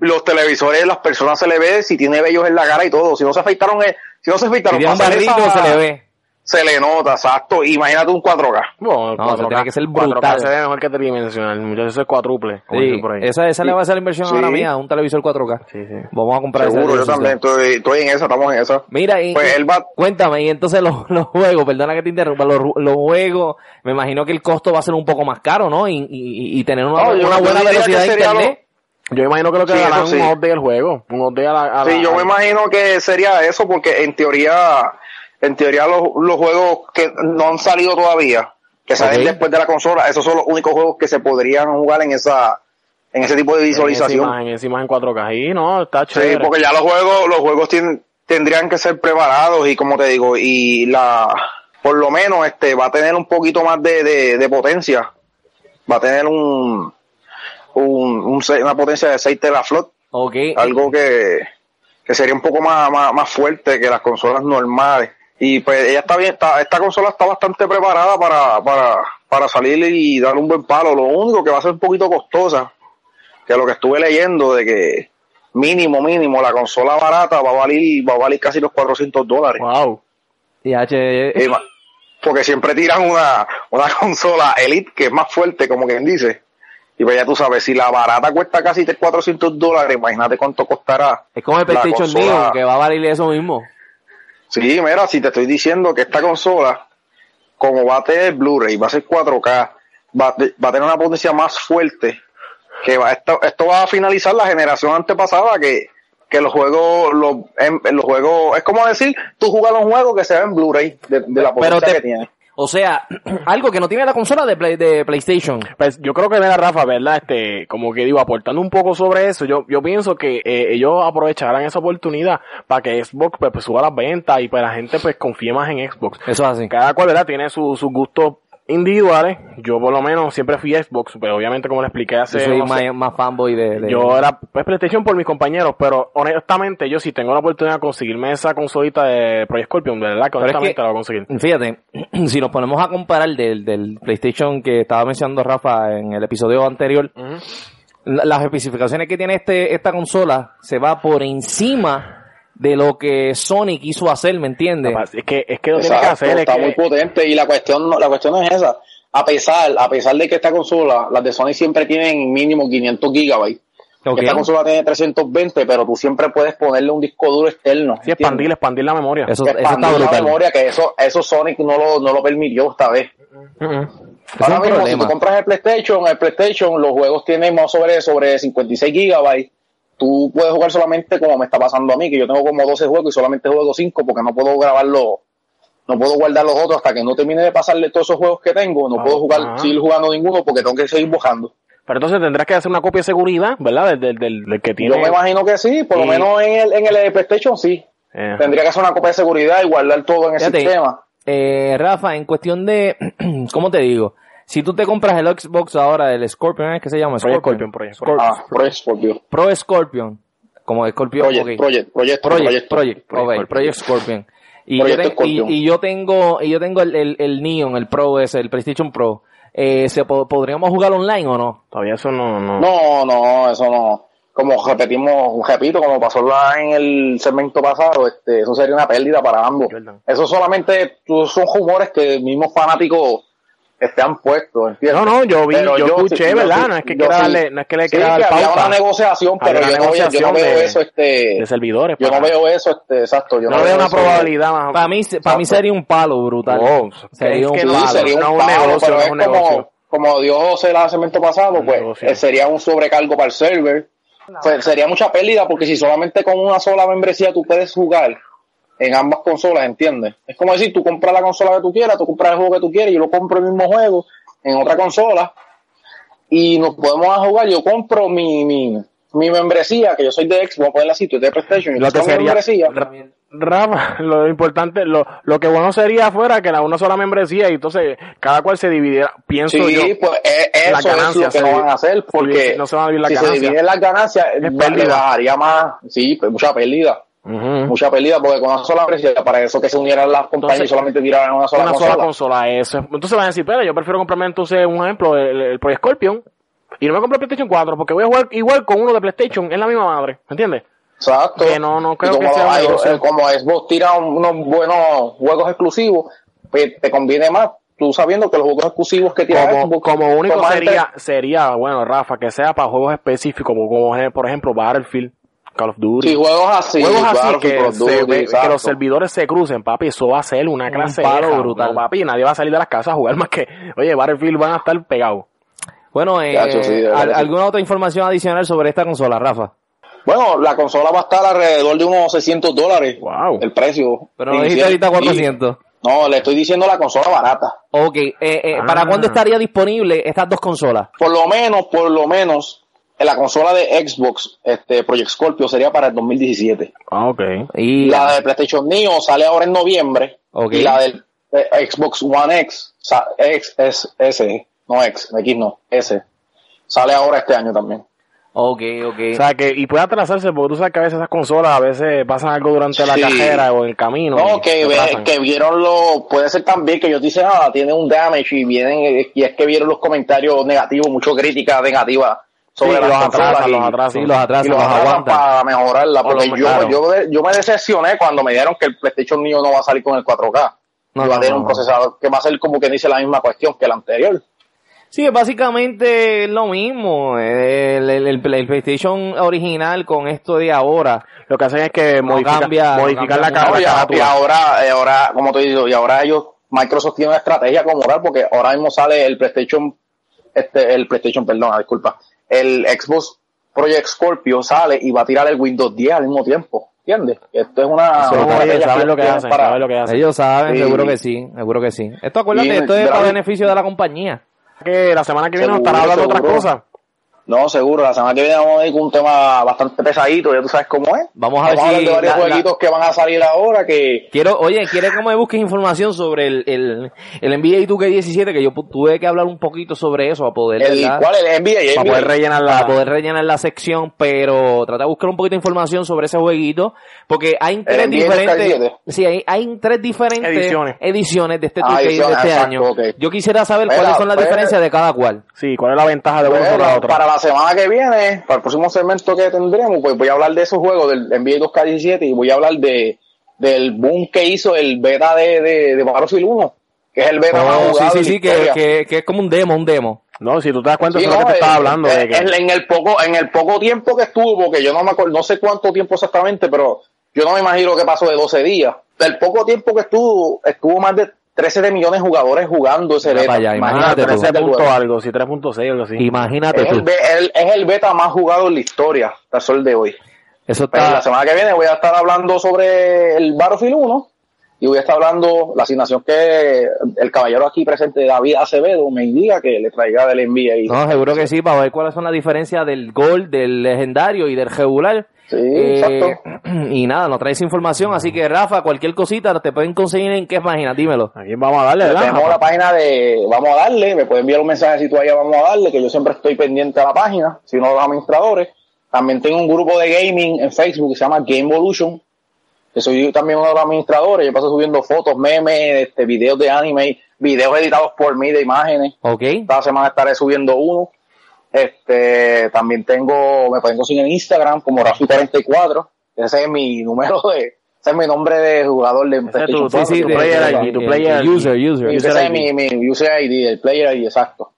[SPEAKER 8] los, televisores, las personas se le ve si tiene vellos en la cara y todo. Si no se afeitaron, eh, si no se
[SPEAKER 2] Si
[SPEAKER 8] afeitaron, esa-
[SPEAKER 2] se le ve.
[SPEAKER 8] Se le nota, exacto. Imagínate un 4K.
[SPEAKER 9] Bueno,
[SPEAKER 2] No, eso
[SPEAKER 9] 4K,
[SPEAKER 2] tiene que ser
[SPEAKER 9] 4K
[SPEAKER 2] brutal.
[SPEAKER 9] se ve mejor que tridimensional. Muchas veces es cuádruple.
[SPEAKER 2] Sí, esa, esa le va a ser la inversión
[SPEAKER 8] Sí.
[SPEAKER 2] ahora mía, un televisor 4K.
[SPEAKER 9] Sí, sí.
[SPEAKER 2] Vamos a comprar ese
[SPEAKER 8] Seguro, yo también estoy, estoy en esa, estamos en esa.
[SPEAKER 2] Mira, y,
[SPEAKER 8] Pues él va,
[SPEAKER 2] cuéntame, y entonces los, los juegos, perdona que te interrumpa, los, los juegos, me imagino que el costo va a ser un poco más caro, ¿no? Y, y, y tener una,
[SPEAKER 8] No,
[SPEAKER 2] una buena velocidad de internet.
[SPEAKER 9] Yo imagino que lo que
[SPEAKER 8] Sí,
[SPEAKER 9] darán
[SPEAKER 8] eso
[SPEAKER 9] es un
[SPEAKER 8] sí.
[SPEAKER 9] update al juego. Un update a la... a
[SPEAKER 8] Sí,
[SPEAKER 9] la-
[SPEAKER 8] yo me imagino que sería eso porque en teoría en teoría los, los juegos que no han salido todavía, que salen después de la consola, esos son los únicos juegos que se podrían jugar en esa en ese tipo de
[SPEAKER 3] En esa
[SPEAKER 8] visualización.
[SPEAKER 3] imagen, en esa imagen 4K. Y no, está
[SPEAKER 8] Sí,
[SPEAKER 3] chévere.
[SPEAKER 8] porque ya los juegos, los juegos tien- tendrían que ser preparados y como te digo, y la, por lo menos este, va a tener un poquito más de, de, de potencia. Va a tener un, un, un una potencia de 6 teraflot,
[SPEAKER 2] Ok.
[SPEAKER 8] algo que, que sería un poco más, más, más fuerte que las consolas normales. Y pues ella está bien, está, esta consola está bastante preparada para, para, para salir y dar un buen palo. Lo único que va a ser un poquito costosa, que lo que estuve leyendo de que mínimo, mínimo, la consola barata va a valer, va a valer casi los 400 dólares.
[SPEAKER 3] Wow.
[SPEAKER 2] Y H,
[SPEAKER 8] Porque siempre tiran una, una [laughs] consola Elite que es más fuerte, como quien dice. Y pues ya tú sabes, si la barata cuesta casi 400 dólares, imagínate cuánto costará.
[SPEAKER 2] es como el
[SPEAKER 8] la
[SPEAKER 2] PlayStation. Neo, que va a valer eso mismo.
[SPEAKER 8] Sí, mira, si te estoy diciendo que esta consola, como va a tener Blu-ray, va a ser 4K, va, a te- va a tener una potencia más fuerte, que va, esto, esto va a finalizar la generación antepasada que, que los juegos, los, en, los juegos, es como decir, tú jugar un juego que se ve en Blu-ray de, de la potencia
[SPEAKER 2] te-
[SPEAKER 8] que tiene.
[SPEAKER 2] O sea, [clears throat] algo que no tiene la consola de, Play- de PlayStation.
[SPEAKER 3] Pues yo creo que mira Rafa, ¿verdad? Este, como que digo, aportando un poco sobre eso, yo, yo pienso que eh, ellos aprovecharán esa oportunidad para que Xbox pues, pues, suba las ventas y pues la gente pues confíe más en Xbox.
[SPEAKER 2] Eso es así.
[SPEAKER 3] Cada cual, ¿verdad? Tiene su- sus gustos individuales. Yo por lo menos siempre fui Xbox, pero obviamente como le expliqué
[SPEAKER 2] Yo
[SPEAKER 3] hace...
[SPEAKER 2] soy
[SPEAKER 3] no sé,
[SPEAKER 2] más, fanboy de, de-
[SPEAKER 3] yo era pues, PlayStation por mis compañeros, pero honestamente yo si tengo la oportunidad de conseguirme esa consolita de Project Scorpion, de verdad que
[SPEAKER 2] Pero es
[SPEAKER 3] honestamente
[SPEAKER 2] que-
[SPEAKER 3] la voy a conseguir.
[SPEAKER 2] Fíjate, [clears throat] si nos ponemos a comparar del, del PlayStation que estaba mencionando Rafa en el episodio anterior, la- las especificaciones que tiene este esta consola se va por encima de lo que Sony quiso hacer, ¿me entiendes?
[SPEAKER 3] Es que, es que lo tiene que
[SPEAKER 8] Exacto,
[SPEAKER 3] hacer, es
[SPEAKER 8] está
[SPEAKER 3] que-
[SPEAKER 8] muy potente y la cuestión, no- la cuestión no es esa. A pesar, a pesar de que esta consola, las de Sony siempre tienen mínimo 500 gigabytes.
[SPEAKER 2] Ok.
[SPEAKER 8] Esta consola tiene 320, pero tú siempre puedes ponerle un disco duro externo.
[SPEAKER 3] Sí, expandir, expandir la memoria.
[SPEAKER 2] Eso, eso está
[SPEAKER 8] expandir la
[SPEAKER 2] brutal.
[SPEAKER 8] memoria, que eso, eso Sonic no lo, no lo permitió esta vez.
[SPEAKER 2] Es
[SPEAKER 8] Ahora mismo, si
[SPEAKER 2] problema.
[SPEAKER 8] tú compras el PlayStation, el PlayStation, los juegos tienen más sobre, sobre 56 gigabytes. Tú puedes jugar solamente como me está pasando a mí, que yo tengo como 12 juegos y solamente juego 5 porque no puedo grabarlo, no puedo guardar los otros hasta que no termine de pasarle todos esos juegos que tengo. No
[SPEAKER 3] Ah,
[SPEAKER 8] puedo jugar, seguir jugando ninguno porque tengo que seguir bajando.
[SPEAKER 3] Pero entonces tendrás que hacer una copia de seguridad, ¿verdad? Del, del, del, del que tiene.
[SPEAKER 8] Yo me imagino que sí, por lo menos en el, en el PlayStation sí.
[SPEAKER 3] Eh,
[SPEAKER 8] Tendría que hacer una copia de seguridad y guardar todo en el
[SPEAKER 2] Fíjate,
[SPEAKER 8] sistema.
[SPEAKER 2] eh, Rafa, en cuestión de, [clears throat] ¿cómo te digo? Si tú te compras el Xbox ahora, el Scorpion, ¿es que se llama?
[SPEAKER 3] Project Scorpion, Project
[SPEAKER 2] Scorpion.
[SPEAKER 8] Ah, Project Scorpio.
[SPEAKER 2] Pro Scorpion. Como Scorpion.
[SPEAKER 8] Project,
[SPEAKER 2] ok.
[SPEAKER 8] Project, Project,
[SPEAKER 2] Project,
[SPEAKER 8] Project,
[SPEAKER 2] Project,
[SPEAKER 3] Project
[SPEAKER 2] ok, Project Scorpion. Y yo, ten- y,
[SPEAKER 8] Scorpion.
[SPEAKER 2] y yo tengo, y yo tengo el, el, el Neon, el Pro ese, el PlayStation Pro. Eh, ¿se po- ¿Podríamos jugar online o no?
[SPEAKER 3] todavía eso no, no.
[SPEAKER 8] No, no, eso no. Como repetimos, repito, como pasó la- en el segmento pasado, este, eso sería una pérdida para ambos.
[SPEAKER 3] Jordan.
[SPEAKER 8] Eso solamente son rumores que el mismo fanático este, han puesto, ¿entiendes?
[SPEAKER 3] No, no, yo vi, yo, escuché,
[SPEAKER 8] yo
[SPEAKER 3] ¿verdad? no es que quiera
[SPEAKER 8] sí.
[SPEAKER 3] darle, no es que le
[SPEAKER 8] Sí,
[SPEAKER 3] quiera dar
[SPEAKER 8] había
[SPEAKER 3] pauta
[SPEAKER 8] una negociación, pero
[SPEAKER 3] Había
[SPEAKER 8] yo
[SPEAKER 3] una
[SPEAKER 8] no, veo, yo no
[SPEAKER 3] negociación
[SPEAKER 8] veo
[SPEAKER 3] de-
[SPEAKER 8] eso, este,
[SPEAKER 3] de servidores.
[SPEAKER 8] yo no veo eso, este, exacto, yo
[SPEAKER 3] no
[SPEAKER 8] no,
[SPEAKER 3] veo una
[SPEAKER 8] eso.
[SPEAKER 3] probabilidad más.
[SPEAKER 2] Para mí, para mí sería un palo brutal. Sería
[SPEAKER 3] es
[SPEAKER 2] un
[SPEAKER 3] que no,
[SPEAKER 2] palo.
[SPEAKER 8] sería un,
[SPEAKER 3] no es un
[SPEAKER 8] palo,
[SPEAKER 3] negocio,
[SPEAKER 8] pero
[SPEAKER 3] no
[SPEAKER 8] es
[SPEAKER 3] un negocio.
[SPEAKER 8] como, como dio José el segmento pasado, pues eh, sería un sobrecargo para el server. Sería mucha pérdida porque si solamente con una sola membresía tú puedes jugar en ambas consolas, ¿entiendes? Es como decir, tú compras la consola que tú quieras, tú compras el juego que tú quieres, yo lo compro el mismo juego en otra consola y nos podemos a jugar, yo compro mi, mi, mi membresía, que yo soy de Xbox, voy a ponerla así, tú de PlayStation, yo
[SPEAKER 3] Lo que
[SPEAKER 8] tengo mi
[SPEAKER 3] sería,
[SPEAKER 8] membresía.
[SPEAKER 3] Ra- Rafa, [laughs] lo importante, lo, lo que bueno sería fuera que la una sola membresía y entonces cada cual se dividiera, pienso
[SPEAKER 8] Sí,
[SPEAKER 3] yo.
[SPEAKER 8] pues eh,
[SPEAKER 3] las
[SPEAKER 8] eso es lo
[SPEAKER 3] ganancias
[SPEAKER 8] que
[SPEAKER 3] se
[SPEAKER 8] no van a hacer porque
[SPEAKER 3] no se van a dividir las
[SPEAKER 8] si se dividen las ganancias
[SPEAKER 3] Es
[SPEAKER 8] le
[SPEAKER 3] pérdida.
[SPEAKER 8] bajaría más, sí, pues mucha pérdida, Mucha pérdida porque con una sola empresa para eso que se unieran las compañías
[SPEAKER 3] Entonces,
[SPEAKER 8] y solamente tiraran una sola
[SPEAKER 3] una
[SPEAKER 8] consola.
[SPEAKER 3] sola consola, eso. Entonces van a decir, pero yo prefiero comprarme entonces un ejemplo, el, el Project Scorpion, y no me compro el PlayStation 4 porque voy a jugar igual con uno de PlayStation, es la misma madre, ¿me entiendes?
[SPEAKER 8] Exacto.
[SPEAKER 3] Que no- no creo
[SPEAKER 8] como
[SPEAKER 3] que sea
[SPEAKER 8] eh, como Xbox tira un- unos buenos juegos exclusivos, pues te conviene más tú sabiendo que los juegos exclusivos que tira
[SPEAKER 3] Como,
[SPEAKER 8] Xbox
[SPEAKER 3] como único sería, sería, bueno, Rafa, que sea para juegos específicos, como, como por ejemplo Battlefield, Call of Duty.
[SPEAKER 8] Sí, juegos así,
[SPEAKER 3] Juegos así
[SPEAKER 8] claro,
[SPEAKER 3] que, se
[SPEAKER 8] Duty,
[SPEAKER 3] los servidores se crucen, papi, eso va a ser una
[SPEAKER 2] Un
[SPEAKER 3] clase
[SPEAKER 2] palo
[SPEAKER 3] de
[SPEAKER 2] brutal.
[SPEAKER 3] No, papi, nadie va a salir de las casas a jugar más que, oye, Battlefield van a estar pegados.
[SPEAKER 2] Bueno, eh,
[SPEAKER 8] Gacho, sí, de verdad
[SPEAKER 2] ¿al-
[SPEAKER 8] que sí.
[SPEAKER 2] ¿alguna otra información adicional sobre esta consola, Rafa?
[SPEAKER 8] Bueno, la consola va a estar alrededor de unos 600 dólares.
[SPEAKER 9] Wow.
[SPEAKER 8] El precio.
[SPEAKER 2] Pero no dijiste ahorita 400.
[SPEAKER 8] Y- No, le estoy diciendo la consola barata.
[SPEAKER 2] Ok, eh, eh, ¿para
[SPEAKER 9] Ah.
[SPEAKER 2] cuándo estaría disponible estas dos consolas?
[SPEAKER 8] Por lo menos, por lo menos, en la consola de Xbox, este Project Scorpio sería para el 2017.
[SPEAKER 9] Ah, ok.
[SPEAKER 2] Y
[SPEAKER 8] La de PlayStation Neo sale ahora en noviembre.
[SPEAKER 2] Ok.
[SPEAKER 8] Y la del eh, Xbox One X, X, S, S, no X, X no, S, sale ahora este año también.
[SPEAKER 2] Ok, ok.
[SPEAKER 9] O sea, que, y puede atrasarse, porque tú sabes que a veces esas consolas, a veces pasan algo durante la
[SPEAKER 8] Sí.
[SPEAKER 9] carrera o en el camino.
[SPEAKER 8] No, que, ve- que vieron lo, puede ser también que ellos dicen, ah, tiene un damage y vienen, y es que vieron los comentarios negativos, mucho crítica negativa sobre
[SPEAKER 9] Sí,
[SPEAKER 8] las
[SPEAKER 9] los atrasan,
[SPEAKER 8] y-
[SPEAKER 9] los atrasan.
[SPEAKER 2] Sí, los atrasan,
[SPEAKER 8] y los atrasan
[SPEAKER 2] aguantan.
[SPEAKER 8] para mejorarla, porque yo,
[SPEAKER 9] claro.
[SPEAKER 8] yo, yo me decepcioné cuando me dijeron que el PlayStation Neo no va a salir con el 4K.
[SPEAKER 2] No,
[SPEAKER 8] y va a
[SPEAKER 2] no,
[SPEAKER 8] tener
[SPEAKER 2] no,
[SPEAKER 8] un
[SPEAKER 2] no.
[SPEAKER 8] procesador que va a ser como que dice la misma cuestión que el anterior.
[SPEAKER 2] Sí, es básicamente lo mismo. El, el- el- el PlayStation original con esto de ahora.
[SPEAKER 9] Lo que hacen es que modifica-
[SPEAKER 2] cambia-
[SPEAKER 9] modificar la carga.
[SPEAKER 8] a- y ahora, ahora, como te digo, y ahora ellos, Microsoft tiene una estrategia como tal, porque ahora mismo sale el PlayStation, este, el PlayStation, perdón, disculpa, el Xbox Project Scorpio sale y va a tirar el Windows 10 al mismo tiempo, ¿entiendes? Esto es una,
[SPEAKER 9] oye, saben lo que hacen,
[SPEAKER 8] para-
[SPEAKER 9] saben lo que hacen.
[SPEAKER 2] Ellos saben,
[SPEAKER 8] Sí.
[SPEAKER 2] seguro que sí, seguro que sí. Esto acuérdate,
[SPEAKER 8] Y-
[SPEAKER 2] esto es para beneficio de la compañía.
[SPEAKER 9] Que la semana que viene nos
[SPEAKER 8] Seguro,
[SPEAKER 9] estará hablando de otras
[SPEAKER 8] seguro.
[SPEAKER 9] cosas.
[SPEAKER 8] No, seguro, la semana que viene vamos a ir con un tema bastante pesadito, ya tú sabes cómo es.
[SPEAKER 2] Vamos a ver
[SPEAKER 8] hablar
[SPEAKER 2] si
[SPEAKER 8] de varios
[SPEAKER 2] la- la-
[SPEAKER 8] jueguitos que van a salir ahora que...
[SPEAKER 2] Quiero, oye, ¿quieres que me busques información sobre el, el, el NBA 2K17? Que yo tuve que hablar un poquito sobre eso para poder,
[SPEAKER 8] El,
[SPEAKER 2] ¿verdad?
[SPEAKER 8] ¿Cuál es el NBA? El
[SPEAKER 9] Para
[SPEAKER 8] NBA.
[SPEAKER 9] poder rellenar
[SPEAKER 2] para
[SPEAKER 9] la...
[SPEAKER 2] poder rellenar la sección, pero trata de buscar un poquito de información sobre ese jueguito, porque hay tres diferentes,
[SPEAKER 8] 2K17.
[SPEAKER 2] sí, hay, hay tres diferentes
[SPEAKER 9] Ediciones.
[SPEAKER 2] ediciones de este
[SPEAKER 8] Ah,
[SPEAKER 2] 2K de
[SPEAKER 8] ediciones,
[SPEAKER 2] este
[SPEAKER 8] exacto,
[SPEAKER 2] año. Yo quisiera saber cuáles son las
[SPEAKER 8] pues-
[SPEAKER 2] diferencias de cada cual.
[SPEAKER 9] Sí, ¿cuál es la ventaja de uno sobre la otra?
[SPEAKER 8] para la semana que viene, para el próximo segmento que tendremos, pues voy a hablar de esos juegos del NBA 2K17 y voy a hablar de del boom que hizo el beta de, de, de Battlefield 1, que es el beta más
[SPEAKER 2] Oh, sí,
[SPEAKER 8] jugado
[SPEAKER 2] sí,
[SPEAKER 8] en
[SPEAKER 2] sí,
[SPEAKER 8] la
[SPEAKER 2] que, que, que es como un demo, un demo.
[SPEAKER 9] No, si tú te das cuenta,
[SPEAKER 8] Sí,
[SPEAKER 9] eso es lo
[SPEAKER 8] no,
[SPEAKER 9] que te estaba
[SPEAKER 8] eh,
[SPEAKER 9] hablando.
[SPEAKER 8] eh,
[SPEAKER 9] de que...
[SPEAKER 8] en, en el poco en el poco tiempo que estuvo, porque yo no me acuerdo, no sé cuánto tiempo exactamente, pero yo no me imagino que pasó de 12 días. El poco tiempo que estuvo, estuvo más de 13 de millones de jugadores jugando ese beta.
[SPEAKER 2] allá, imagínate tú.
[SPEAKER 9] 13
[SPEAKER 8] del
[SPEAKER 9] punto
[SPEAKER 8] juego.
[SPEAKER 9] algo, sí, 3.6 algo así.
[SPEAKER 2] Imagínate
[SPEAKER 8] Es
[SPEAKER 2] tú.
[SPEAKER 8] el, es el beta más jugado en la historia, hasta el sol de hoy.
[SPEAKER 2] Eso
[SPEAKER 8] Pero
[SPEAKER 2] está,
[SPEAKER 8] la semana que viene voy a estar hablando sobre el Battlefield 1 y voy a estar hablando la asignación que el caballero aquí presente, David Acevedo, me indica que le traiga del NBA.
[SPEAKER 2] no, seguro que sí, para ver cuáles son las diferencias del Gold, del legendario y del regular.
[SPEAKER 8] Sí,
[SPEAKER 2] Eh,
[SPEAKER 8] exacto. [clears throat]
[SPEAKER 2] y nada, nos traes información, así que Rafa, cualquier cosita te pueden conseguir en qué página, dímelo.
[SPEAKER 9] Aquí vamos a darle, ¿verdad?
[SPEAKER 8] Tenemos la página de Vamos a darle, me pueden enviar un mensaje si tú allá Vamos a darle, que yo siempre estoy pendiente a la página, si no los administradores. También tengo un grupo de gaming en Facebook que se llama Game Evolution, que soy también uno de los administradores. Yo paso subiendo fotos, memes, este, videos de anime, videos editados por mí de imágenes.
[SPEAKER 2] ¿Ok?
[SPEAKER 8] Esta semana estaré subiendo uno. Este, también tengo, me pueden conseguir en Instagram como Rafi44. Ese es mi número de, ese es mi nombre de jugador de PlayStation
[SPEAKER 9] tu, tu,
[SPEAKER 8] 4.
[SPEAKER 9] tu
[SPEAKER 2] de-
[SPEAKER 9] player ID, tu player
[SPEAKER 2] user, user.
[SPEAKER 8] Ese es mi, mi user ID, el player ID, exacto.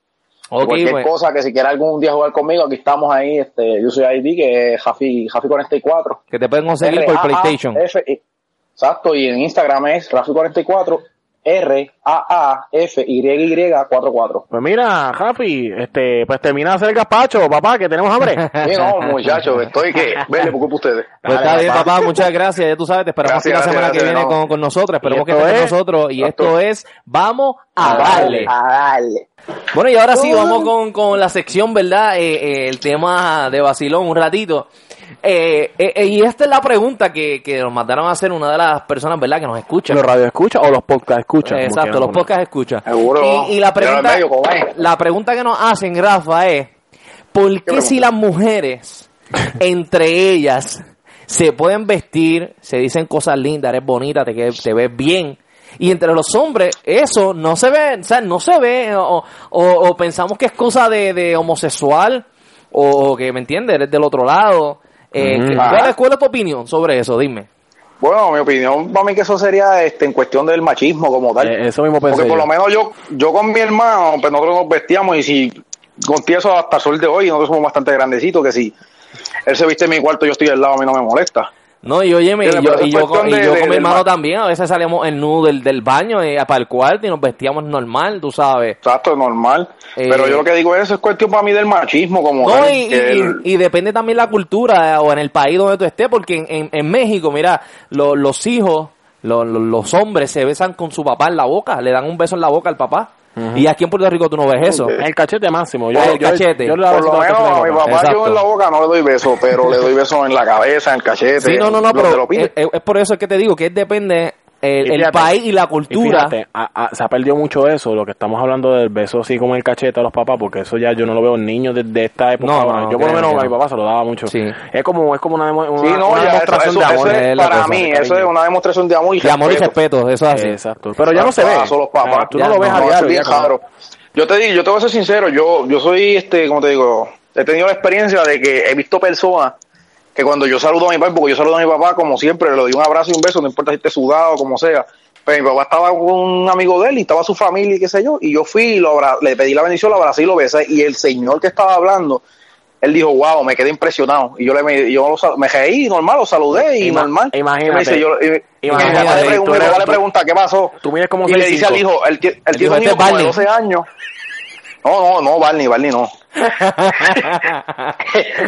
[SPEAKER 8] Cualquier
[SPEAKER 2] bueno.
[SPEAKER 8] cosa que si quiera algún día jugar conmigo, aquí estamos ahí, este, user ID que es Jafi, Jafi44.
[SPEAKER 2] Que te pueden conseguir por PlayStation.
[SPEAKER 8] Exacto, y en Instagram es Rafi44, R-A-A-F-Y-Y-44.
[SPEAKER 9] Pues mira, Jafi, este, pues termina de hacer el gazpacho, papá, que tenemos hambre. [laughs]
[SPEAKER 8] Sí, no, muchachos, estoy que, vele, por ustedes.
[SPEAKER 2] Pues está bien, papá, muchas gracias. Ya tú sabes, te esperamos
[SPEAKER 8] Gracias,
[SPEAKER 2] la semana
[SPEAKER 8] gracias,
[SPEAKER 2] que viene con, con nosotros. Esperemos que
[SPEAKER 9] esto
[SPEAKER 2] estés con
[SPEAKER 9] es-
[SPEAKER 2] nosotros. Y esto es Vamos a darle.
[SPEAKER 8] A darle.
[SPEAKER 2] Bueno, y ahora sí, vamos con, con la sección, ¿verdad? Eh, eh, el tema de vacilón, un ratito. Eh, eh, eh, y esta es la pregunta que, que nos mandaron a hacer una de las personas, ¿verdad? Que nos escuchan.
[SPEAKER 9] ¿Los radio escucha o los podcast escuchan?
[SPEAKER 2] Exacto, los podcasts escuchan.
[SPEAKER 8] Seguro.
[SPEAKER 2] Y, y la pregunta,
[SPEAKER 8] medio, ¿cómo es?
[SPEAKER 2] la pregunta que nos hacen, Rafa, es ¿por qué si las mujeres, entre ellas, se pueden vestir, se dicen cosas lindas, eres bonita, te, que- te ves bien, y entre los hombres eso no se ve, o sea, no se ve, o, o- o pensamos que es cosa de, de homosexual, o, o que, ¿me entiendes? Eres del otro lado. Eh,
[SPEAKER 9] Mm.
[SPEAKER 2] ¿qué-
[SPEAKER 8] Ajá.
[SPEAKER 2] ¿cuál, es, ¿Cuál es tu opinión sobre eso? Dime.
[SPEAKER 8] Bueno, mi opinión, para mí que eso sería este, en cuestión del machismo como tal.
[SPEAKER 9] Eh, eso mismo pensé
[SPEAKER 8] Porque por
[SPEAKER 9] yo.
[SPEAKER 8] lo menos yo, yo con mi hermano, pues nosotros nos vestíamos y si contigo eso hasta el sol de hoy, nosotros somos bastante grandecitos, que si él se viste en mi cuarto, yo estoy al lado, a mí no me molesta.
[SPEAKER 2] No, y oye, y yo, y yo, con- y
[SPEAKER 8] de-
[SPEAKER 2] mi hermano
[SPEAKER 8] ma-
[SPEAKER 2] también, a veces salíamos en nudo del, del baño eh, para el cuarto y nos vestíamos normal, tú sabes.
[SPEAKER 8] Exacto, normal.
[SPEAKER 2] Eh,
[SPEAKER 8] Pero yo lo que digo es, eso es cuestión para mí del machismo, como
[SPEAKER 2] No,
[SPEAKER 8] tal,
[SPEAKER 2] y, y-
[SPEAKER 8] el-
[SPEAKER 2] y depende también la cultura eh, o en el país donde tú estés, porque en, en, en México, mira, lo- los hijos, lo- lo- los hombres se besan con su papá en la boca, le dan un beso en la boca al papá. Y aquí en Puerto Rico tú no ves eso.
[SPEAKER 3] El cachete máximo. Yo,
[SPEAKER 2] el
[SPEAKER 3] yo-
[SPEAKER 2] cachete.
[SPEAKER 3] yo le
[SPEAKER 8] por lo menos a mi
[SPEAKER 3] papá.
[SPEAKER 2] Exacto.
[SPEAKER 8] yo en la boca no le doy besos, pero le doy besos en la cabeza, en el cachete.
[SPEAKER 2] Sí, no, no, no, pero
[SPEAKER 8] lo pide.
[SPEAKER 2] es, es- es por eso que te digo que depende el, país y la
[SPEAKER 3] Y
[SPEAKER 2] cultura.
[SPEAKER 3] fíjate, a- a- se ha perdido mucho eso, lo que estamos hablando del beso así como el cachete a los papás, porque eso ya yo no lo veo en niños desde esta época.
[SPEAKER 2] No, no, no,
[SPEAKER 3] yo por lo menos a mi papá se lo daba mucho.
[SPEAKER 2] Sí.
[SPEAKER 3] Es como es como una, demo- una,
[SPEAKER 8] Sí, no,
[SPEAKER 3] una
[SPEAKER 8] ya,
[SPEAKER 3] demostración
[SPEAKER 8] eso-
[SPEAKER 3] de amor.
[SPEAKER 8] eso es para
[SPEAKER 2] cosa,
[SPEAKER 8] mí, eso es una demostración de amor y
[SPEAKER 2] de amor y
[SPEAKER 8] respeto.
[SPEAKER 2] respeto, eso es así.
[SPEAKER 3] Exacto. Pero ya no se ve.
[SPEAKER 8] Son los papás.
[SPEAKER 3] Tú
[SPEAKER 2] Ya
[SPEAKER 3] no lo ves
[SPEAKER 2] no,
[SPEAKER 3] a diario.
[SPEAKER 8] Yo te digo, yo te voy a ser sincero, yo, yo soy, este, como te digo, he tenido la experiencia de que he visto personas que cuando yo saludo a mi papá, porque yo saludo a mi papá como siempre, le doy un abrazo y un beso, no importa si esté sudado o como sea, pero mi papá estaba con un amigo de él y estaba su familia y qué sé yo, y yo fui y lo abra- le pedí la bendición, lo abracé y lo besé, y el señor que estaba hablando, él dijo, wow, me quedé impresionado, y yo le me, yo lo me reí, normal, lo saludé y
[SPEAKER 3] Ima-
[SPEAKER 8] normal.
[SPEAKER 3] imagínate.
[SPEAKER 8] Y me dice, yo, y- y mi
[SPEAKER 3] Imagínate,
[SPEAKER 8] papá le mi papá le
[SPEAKER 3] tú-
[SPEAKER 8] ¿qué pasó?
[SPEAKER 3] tú mides como
[SPEAKER 8] y le dice
[SPEAKER 3] 6'5".
[SPEAKER 8] al hijo, él, tie- él tiene un
[SPEAKER 2] "Este
[SPEAKER 8] hijo como de
[SPEAKER 2] Barney".
[SPEAKER 8] 12 años. No, no, no, Barney, Barney no.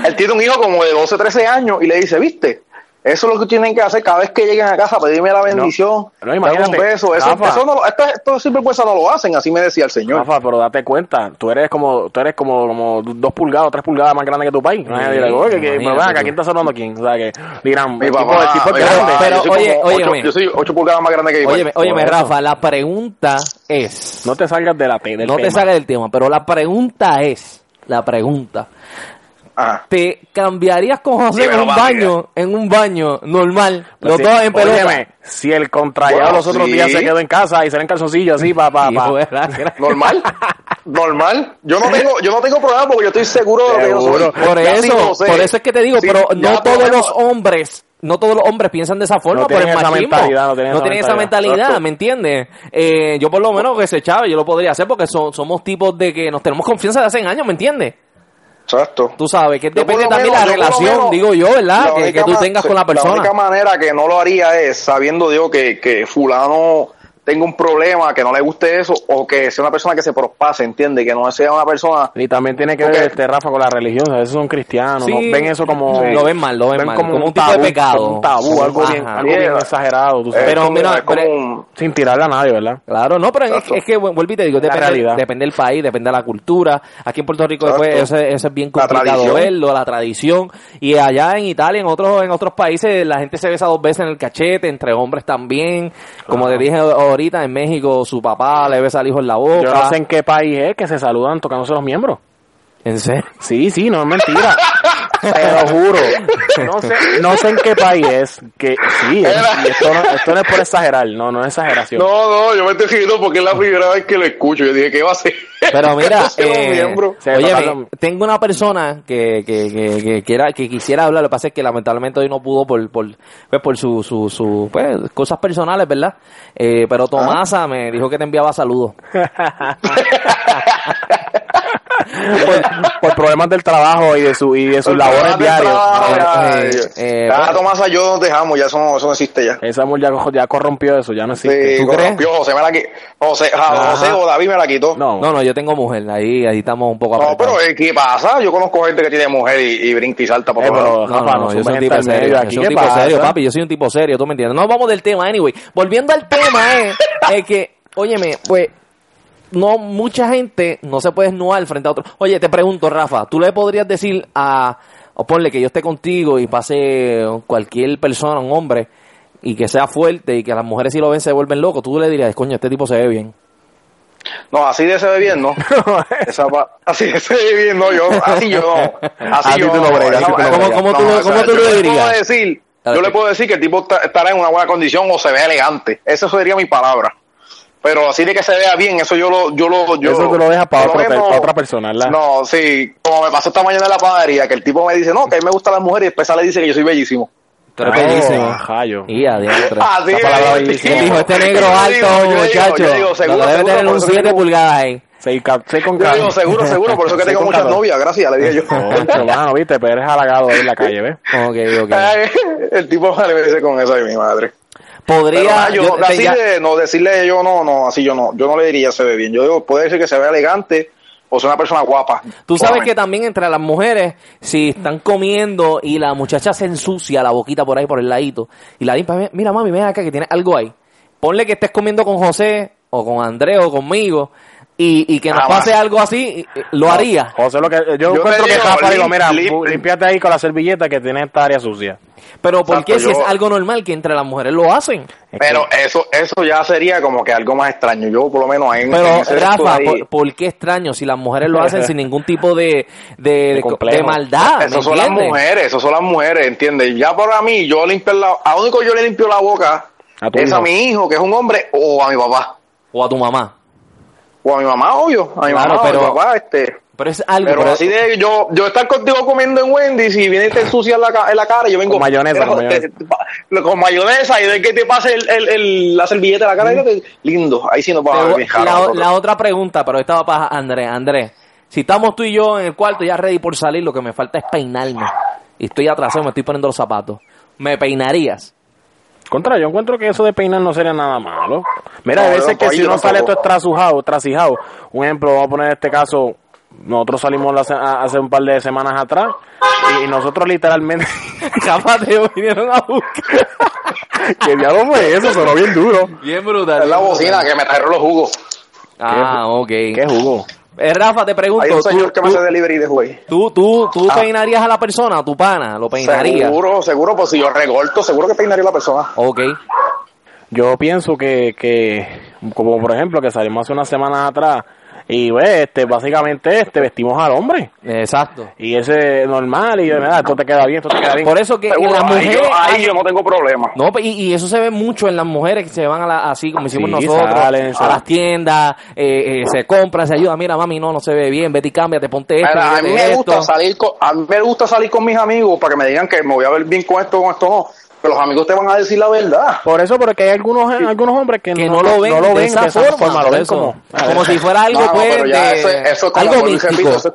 [SPEAKER 8] Él tiene un hijo como de 12, 13 años y le dice, ¿viste? Eso es lo que tienen que hacer cada vez que lleguen a casa, pedirme la bendición,
[SPEAKER 3] no,
[SPEAKER 8] darme
[SPEAKER 3] imagínate,
[SPEAKER 8] un beso. Eso,
[SPEAKER 3] Rafa.
[SPEAKER 8] eso no, lo- esto, esto sinvergüenza no lo hacen, así me decía el señor.
[SPEAKER 3] Rafa, pero date cuenta, tú eres como, tú eres como, como dos pulgadas, tres pulgadas más grande que tu país. No dirá, oye, que, pero ven acá. ¿quién está sonando quién? O sea, que dirán,
[SPEAKER 8] Mi
[SPEAKER 3] el tipo,
[SPEAKER 8] papá,
[SPEAKER 3] el tipo es grande.
[SPEAKER 8] papá,
[SPEAKER 2] pero,
[SPEAKER 8] yo soy
[SPEAKER 2] oye,
[SPEAKER 8] como
[SPEAKER 2] óyeme.
[SPEAKER 8] ocho- yo soy 8 pulgadas más grande que yo.
[SPEAKER 2] Óyeme, óyeme,
[SPEAKER 3] eso.
[SPEAKER 2] Rafa, la pregunta es...
[SPEAKER 3] No te salgas de la te- del
[SPEAKER 2] no te
[SPEAKER 3] tema.
[SPEAKER 2] salgas del tema, pero la pregunta es... La pregunta...
[SPEAKER 8] Ajá.
[SPEAKER 2] ¿Te cambiarías con José en un baño, en un baño normal, los
[SPEAKER 3] Sí.
[SPEAKER 2] dos en pelota?
[SPEAKER 3] Óyeme, si el contrallado
[SPEAKER 8] Bueno,
[SPEAKER 3] los otros
[SPEAKER 8] sí.
[SPEAKER 3] días se quedó en casa y se en calzoncillos así, pa, pa, pa.
[SPEAKER 2] pues.
[SPEAKER 8] Normal, normal. Yo no tengo, yo no tengo problema porque yo estoy seguro de lo que yo soy.
[SPEAKER 2] Por
[SPEAKER 8] Ya sí
[SPEAKER 2] eso,
[SPEAKER 8] sé.
[SPEAKER 2] por eso es que te digo,
[SPEAKER 8] Sí,
[SPEAKER 2] pero no todos los hombres, no todos los hombres piensan de esa forma
[SPEAKER 3] No
[SPEAKER 2] por el
[SPEAKER 3] tienen esa
[SPEAKER 2] machismo.
[SPEAKER 3] mentalidad, no tienen esa
[SPEAKER 2] esa
[SPEAKER 3] mentalidad.
[SPEAKER 2] mentalidad,
[SPEAKER 8] Exacto.
[SPEAKER 2] ¿me entiendes? Eh, yo por lo menos que se echaba, yo lo podría hacer porque so- somos tipos de que nos tenemos confianza de hace años, ¿me entiendes?
[SPEAKER 8] Exacto.
[SPEAKER 2] Tú sabes, que depende también
[SPEAKER 8] menos-
[SPEAKER 2] la relación,
[SPEAKER 8] menos,
[SPEAKER 2] digo yo, ¿verdad?
[SPEAKER 8] la
[SPEAKER 2] Que, que tú tengas con la
[SPEAKER 8] La
[SPEAKER 2] persona.
[SPEAKER 8] única manera que no lo haría es sabiendo Dios que, que fulano tenga un problema, que no le guste eso, o que sea una persona que se prospase, ¿entiende? Que no sea una persona...
[SPEAKER 3] Y también tiene que ver este Rafa con la religión, a veces son cristianos,
[SPEAKER 2] Sí.
[SPEAKER 3] ¿no? ven eso como
[SPEAKER 2] Sí. Lo ven mal, lo ven mal, como un tipo de pecado.
[SPEAKER 3] como un tabú, algo
[SPEAKER 2] Ajá.
[SPEAKER 3] bien, algo bien exagerado, tú sabes.
[SPEAKER 2] Pero
[SPEAKER 8] es como-
[SPEAKER 2] mira,
[SPEAKER 8] como
[SPEAKER 2] pero-
[SPEAKER 8] un-
[SPEAKER 3] sin tirarle a nadie, ¿verdad?
[SPEAKER 2] Claro, no, pero es, es que vuelvo y te digo,
[SPEAKER 3] La
[SPEAKER 2] depende,
[SPEAKER 3] realidad.
[SPEAKER 2] depende del país, depende de la cultura. Aquí en Puerto Rico después eso, eso es bien
[SPEAKER 8] La
[SPEAKER 2] complicado
[SPEAKER 8] tradición.
[SPEAKER 2] verlo, la tradición. Y allá en Italia, en otros en otros países, la gente se besa dos veces en el cachete, entre hombres también. Como te dije ahorita, en México su papá le besa al hijo en la boca.
[SPEAKER 3] Yo no sé en qué país es que se saludan tocándose los miembros.
[SPEAKER 2] ¿En serio?
[SPEAKER 3] Sí, sí, no es mentira. [laughs] Te lo juro. [laughs] No sé, no sé en qué país es que sí, es- y esto, no, esto no es por exagerar, no, no es exageración.
[SPEAKER 8] No, no, yo me estoy riendo porque es la primera vez que lo escucho. Yo dije, ¿qué va a hacer?
[SPEAKER 2] Pero [laughs] mira, eh, oye,
[SPEAKER 3] tocaron-
[SPEAKER 2] tengo una persona que, que, que, que, quiera, que quisiera hablar, lo que pasa es que lamentablemente hoy no pudo por, por, pues, por su, su, su, pues, cosas personales, ¿verdad? Eh, pero Tomasa me dijo que te enviaba saludos. [laughs]
[SPEAKER 3] por, por problemas del trabajo y de su y de sus labores
[SPEAKER 8] ya,
[SPEAKER 2] Eh, eh, bueno.
[SPEAKER 8] Tomasa, yo nos dejamos, ya eso no, eso no existe ya.
[SPEAKER 3] Esa mujer ya, ya corrompió eso, ya no existe.
[SPEAKER 8] Sí,
[SPEAKER 2] ¿Tú crees?
[SPEAKER 8] corrompió, José me la qui- José, ja- José o David me la quitó.
[SPEAKER 3] No,
[SPEAKER 2] No, no, yo tengo mujer, ahí, ahí estamos un poco
[SPEAKER 8] No,
[SPEAKER 2] apretados.
[SPEAKER 8] pero eh, ¿qué pasa? Yo conozco gente que tiene mujer y, y brinca y salta por
[SPEAKER 3] Eh,
[SPEAKER 8] todos
[SPEAKER 3] pero-
[SPEAKER 8] lados.
[SPEAKER 2] No, no, no,
[SPEAKER 3] no
[SPEAKER 2] yo soy un tipo serio, yo soy un
[SPEAKER 3] ¿qué
[SPEAKER 2] tipo
[SPEAKER 3] pasa?
[SPEAKER 2] serio, papi, yo soy un tipo serio, tú me entiendes. No vamos del tema, anyway. Volviendo al tema, es, [laughs] es que, óyeme, pues, no, mucha gente no se puede desnudar frente a otro. Oye, te pregunto, Rafa, ¿tú le podrías decir a, o ponle que yo esté contigo y pase cualquier persona, un hombre, y que sea fuerte y que las mujeres si lo ven se vuelven locos, tú le dirías, coño, este tipo se ve bien.
[SPEAKER 8] No, así de se ve bien, ¿no? [laughs] Esa pa- así de se ve bien, no, yo, así yo no. Así
[SPEAKER 3] Así
[SPEAKER 8] yo
[SPEAKER 3] tú
[SPEAKER 8] no.
[SPEAKER 3] lo bregas.
[SPEAKER 2] ¿Cómo- tú
[SPEAKER 8] no,
[SPEAKER 2] lo- cómo tú dirías?
[SPEAKER 8] decir, yo le puedo decir que el tipo ta- estará en una buena condición o se ve elegante. Esa sería mi palabra. Pero así de que se vea bien, eso yo lo, yo lo, yo
[SPEAKER 3] Eso tú lo dejas para otro- para otra persona, ¿verdad?
[SPEAKER 8] No, sí, como me pasó esta mañana en la panadería, que el tipo me dice, no, que a mí me gustan las mujeres y después y dice que yo soy bellísimo.
[SPEAKER 2] Tú eres
[SPEAKER 3] Oh,
[SPEAKER 2] bellísimo.
[SPEAKER 3] jayo.
[SPEAKER 2] Y adiantro. [laughs]
[SPEAKER 8] Así es. [laughs]
[SPEAKER 2] Dijo, este negro alto, muchacho.
[SPEAKER 8] yo digo, seguro,
[SPEAKER 2] lo que debe
[SPEAKER 8] seguro,
[SPEAKER 2] tener
[SPEAKER 8] por
[SPEAKER 2] un
[SPEAKER 8] eso
[SPEAKER 2] 7
[SPEAKER 8] mismo-
[SPEAKER 2] pulgadas ahí.
[SPEAKER 3] Seis, seis con
[SPEAKER 8] Yo digo, seguro, seguro, por eso que tengo muchas novias, gracias, le dije yo. [laughs]
[SPEAKER 3] Concho, mano, viste, pero eres halagado ahí en la calle, ¿ves?
[SPEAKER 2] Ok, ok.
[SPEAKER 8] Ay, el tipo me dice con eso y mi madre. Pero
[SPEAKER 2] Podría.
[SPEAKER 8] yo,
[SPEAKER 2] yo-
[SPEAKER 8] así
[SPEAKER 2] ya-
[SPEAKER 8] de, no, decirle yo no, no, así yo no, yo no le diría se ve bien. Yo digo, puede decir que se ve elegante o sea una persona guapa.
[SPEAKER 2] Tú sabes que también entre las mujeres, si están comiendo y la muchacha se ensucia la boquita por ahí, por el ladito, y la limpa, mira mami, ven acá que tiene algo ahí. Ponle que estés comiendo con José, o con Andrés, o conmigo, y, y que nos pase algo así, eh, lo haría.
[SPEAKER 3] José, lo que, yo,
[SPEAKER 8] Yo
[SPEAKER 3] encuentro que Rafa, digo, mira,
[SPEAKER 8] lim-
[SPEAKER 3] bu- límpiate ahí con la servilleta que tiene esta área sucia.
[SPEAKER 2] Pero ¿por qué si
[SPEAKER 8] yo-
[SPEAKER 2] es algo normal que entre las mujeres lo hacen?
[SPEAKER 3] Es
[SPEAKER 8] Pero eso, eso ya sería como que algo más extraño. Yo por lo menos ahí
[SPEAKER 2] Pero
[SPEAKER 8] en
[SPEAKER 2] Rafa,
[SPEAKER 8] ahí-
[SPEAKER 2] ¿por, por qué extraño si las mujeres lo hacen sin ningún tipo de, de, de,
[SPEAKER 3] complejo.
[SPEAKER 2] de maldad? ¿me
[SPEAKER 8] Eso son las mujeres, eso son las mujeres, ¿entiendes? Ya para mí, yo limpio la, a único yo le limpio la boca
[SPEAKER 3] A
[SPEAKER 8] es a mi hijo, que es un hombre, o a mi papá.
[SPEAKER 2] O a tu mamá.
[SPEAKER 8] O a mi mamá, obvio, a mi
[SPEAKER 2] Claro,
[SPEAKER 8] mamá,
[SPEAKER 2] pero-
[SPEAKER 8] a mi papá, este.
[SPEAKER 2] Pero es algo.
[SPEAKER 8] Pero
[SPEAKER 2] pero-
[SPEAKER 8] así de yo, yo estar contigo comiendo en Wendy's y viene y te ensucia en la, en la cara, yo vengo
[SPEAKER 3] Con mayonesa, con mayonesa.
[SPEAKER 8] te- con mayonesa y de que te pase el, el, el- la servilleta en la cara, y yo te- lindo, ahí sí nos va a ver
[SPEAKER 2] la, la otra pregunta, pero esta va para Andrés. Andrés, si estamos tú y yo en el cuarto ya ready por salir, lo que me falta es peinarme. Y estoy atrasado, me estoy poniendo los zapatos. ¿Me peinarías?
[SPEAKER 3] Contra, yo encuentro que eso de peinar no sería nada malo. Mira,
[SPEAKER 8] No,
[SPEAKER 3] a veces que si uno sale todo trasujado, trasijado, un ejemplo, vamos a poner este caso, nosotros salimos hace un par de semanas atrás y, y nosotros literalmente, [laughs]
[SPEAKER 2] Capaz te vinieron a buscar. [laughs]
[SPEAKER 3] ¿qué diablo fue eso? Sonó bien duro.
[SPEAKER 2] Bien brutal.
[SPEAKER 8] Es la bocina que me trajeron los jugos.
[SPEAKER 2] Ah, ok.
[SPEAKER 3] ¿Qué jugó?
[SPEAKER 2] Eh, Rafa, te pregunto,
[SPEAKER 8] Hay un
[SPEAKER 2] ¿tú,
[SPEAKER 8] señor que me
[SPEAKER 2] tú,
[SPEAKER 8] hace delivery de juez.
[SPEAKER 2] tú, tú, tú
[SPEAKER 8] Ah.
[SPEAKER 2] peinarías a la persona, a tu pana? ¿Lo peinarías?
[SPEAKER 8] Seguro, seguro, pues si yo recorto, seguro que peinaría a la persona.
[SPEAKER 2] Ok.
[SPEAKER 3] Yo pienso que, que, como por ejemplo, que salimos hace unas semanas atrás y ve, este, básicamente este, vestimos al hombre.
[SPEAKER 2] Exacto.
[SPEAKER 3] Y ese es normal y mira, esto te queda bien, esto te queda bien.
[SPEAKER 2] Por eso que en
[SPEAKER 8] ahí, yo, ahí yo no tengo problema.
[SPEAKER 2] No, y, y eso se ve mucho en las mujeres que se van a la, así como hicimos
[SPEAKER 3] Sí,
[SPEAKER 2] nosotros,
[SPEAKER 3] salen,
[SPEAKER 2] a las tiendas, eh, eh, se compran, se ayudan. Mira, mami, no, no se ve bien, vete y cámbiate, ponte esto,
[SPEAKER 8] Mira, a mí me gusta salir con, a mí me gusta salir con mis amigos para que me digan que me voy a ver bien con esto, con esto no. Pero los amigos te van a decir la verdad.
[SPEAKER 3] Por eso, porque hay algunos, algunos hombres que,
[SPEAKER 2] que no, lo ven, de, esa forma,
[SPEAKER 3] lo ven como,
[SPEAKER 2] como, si fuera algo,
[SPEAKER 8] No, no,
[SPEAKER 2] pues,
[SPEAKER 8] pero ya
[SPEAKER 2] de-
[SPEAKER 8] eso, es- eso es como,
[SPEAKER 2] algo místico.
[SPEAKER 8] eso,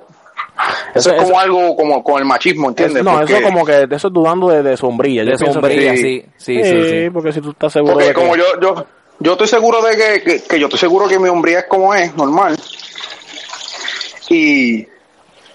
[SPEAKER 8] eso es como algo como con el machismo, ¿entiendes?
[SPEAKER 3] No,
[SPEAKER 8] Porque-
[SPEAKER 3] eso como que de eso es dudando de, de sombrilla.
[SPEAKER 2] De sombrilla,
[SPEAKER 3] que-
[SPEAKER 2] sí, sí, sí, sí.
[SPEAKER 3] porque si tú estás seguro
[SPEAKER 8] Porque
[SPEAKER 3] de que-
[SPEAKER 8] como yo, yo, yo estoy seguro de que, que, que yo estoy seguro que mi hombría es como es, normal. Y,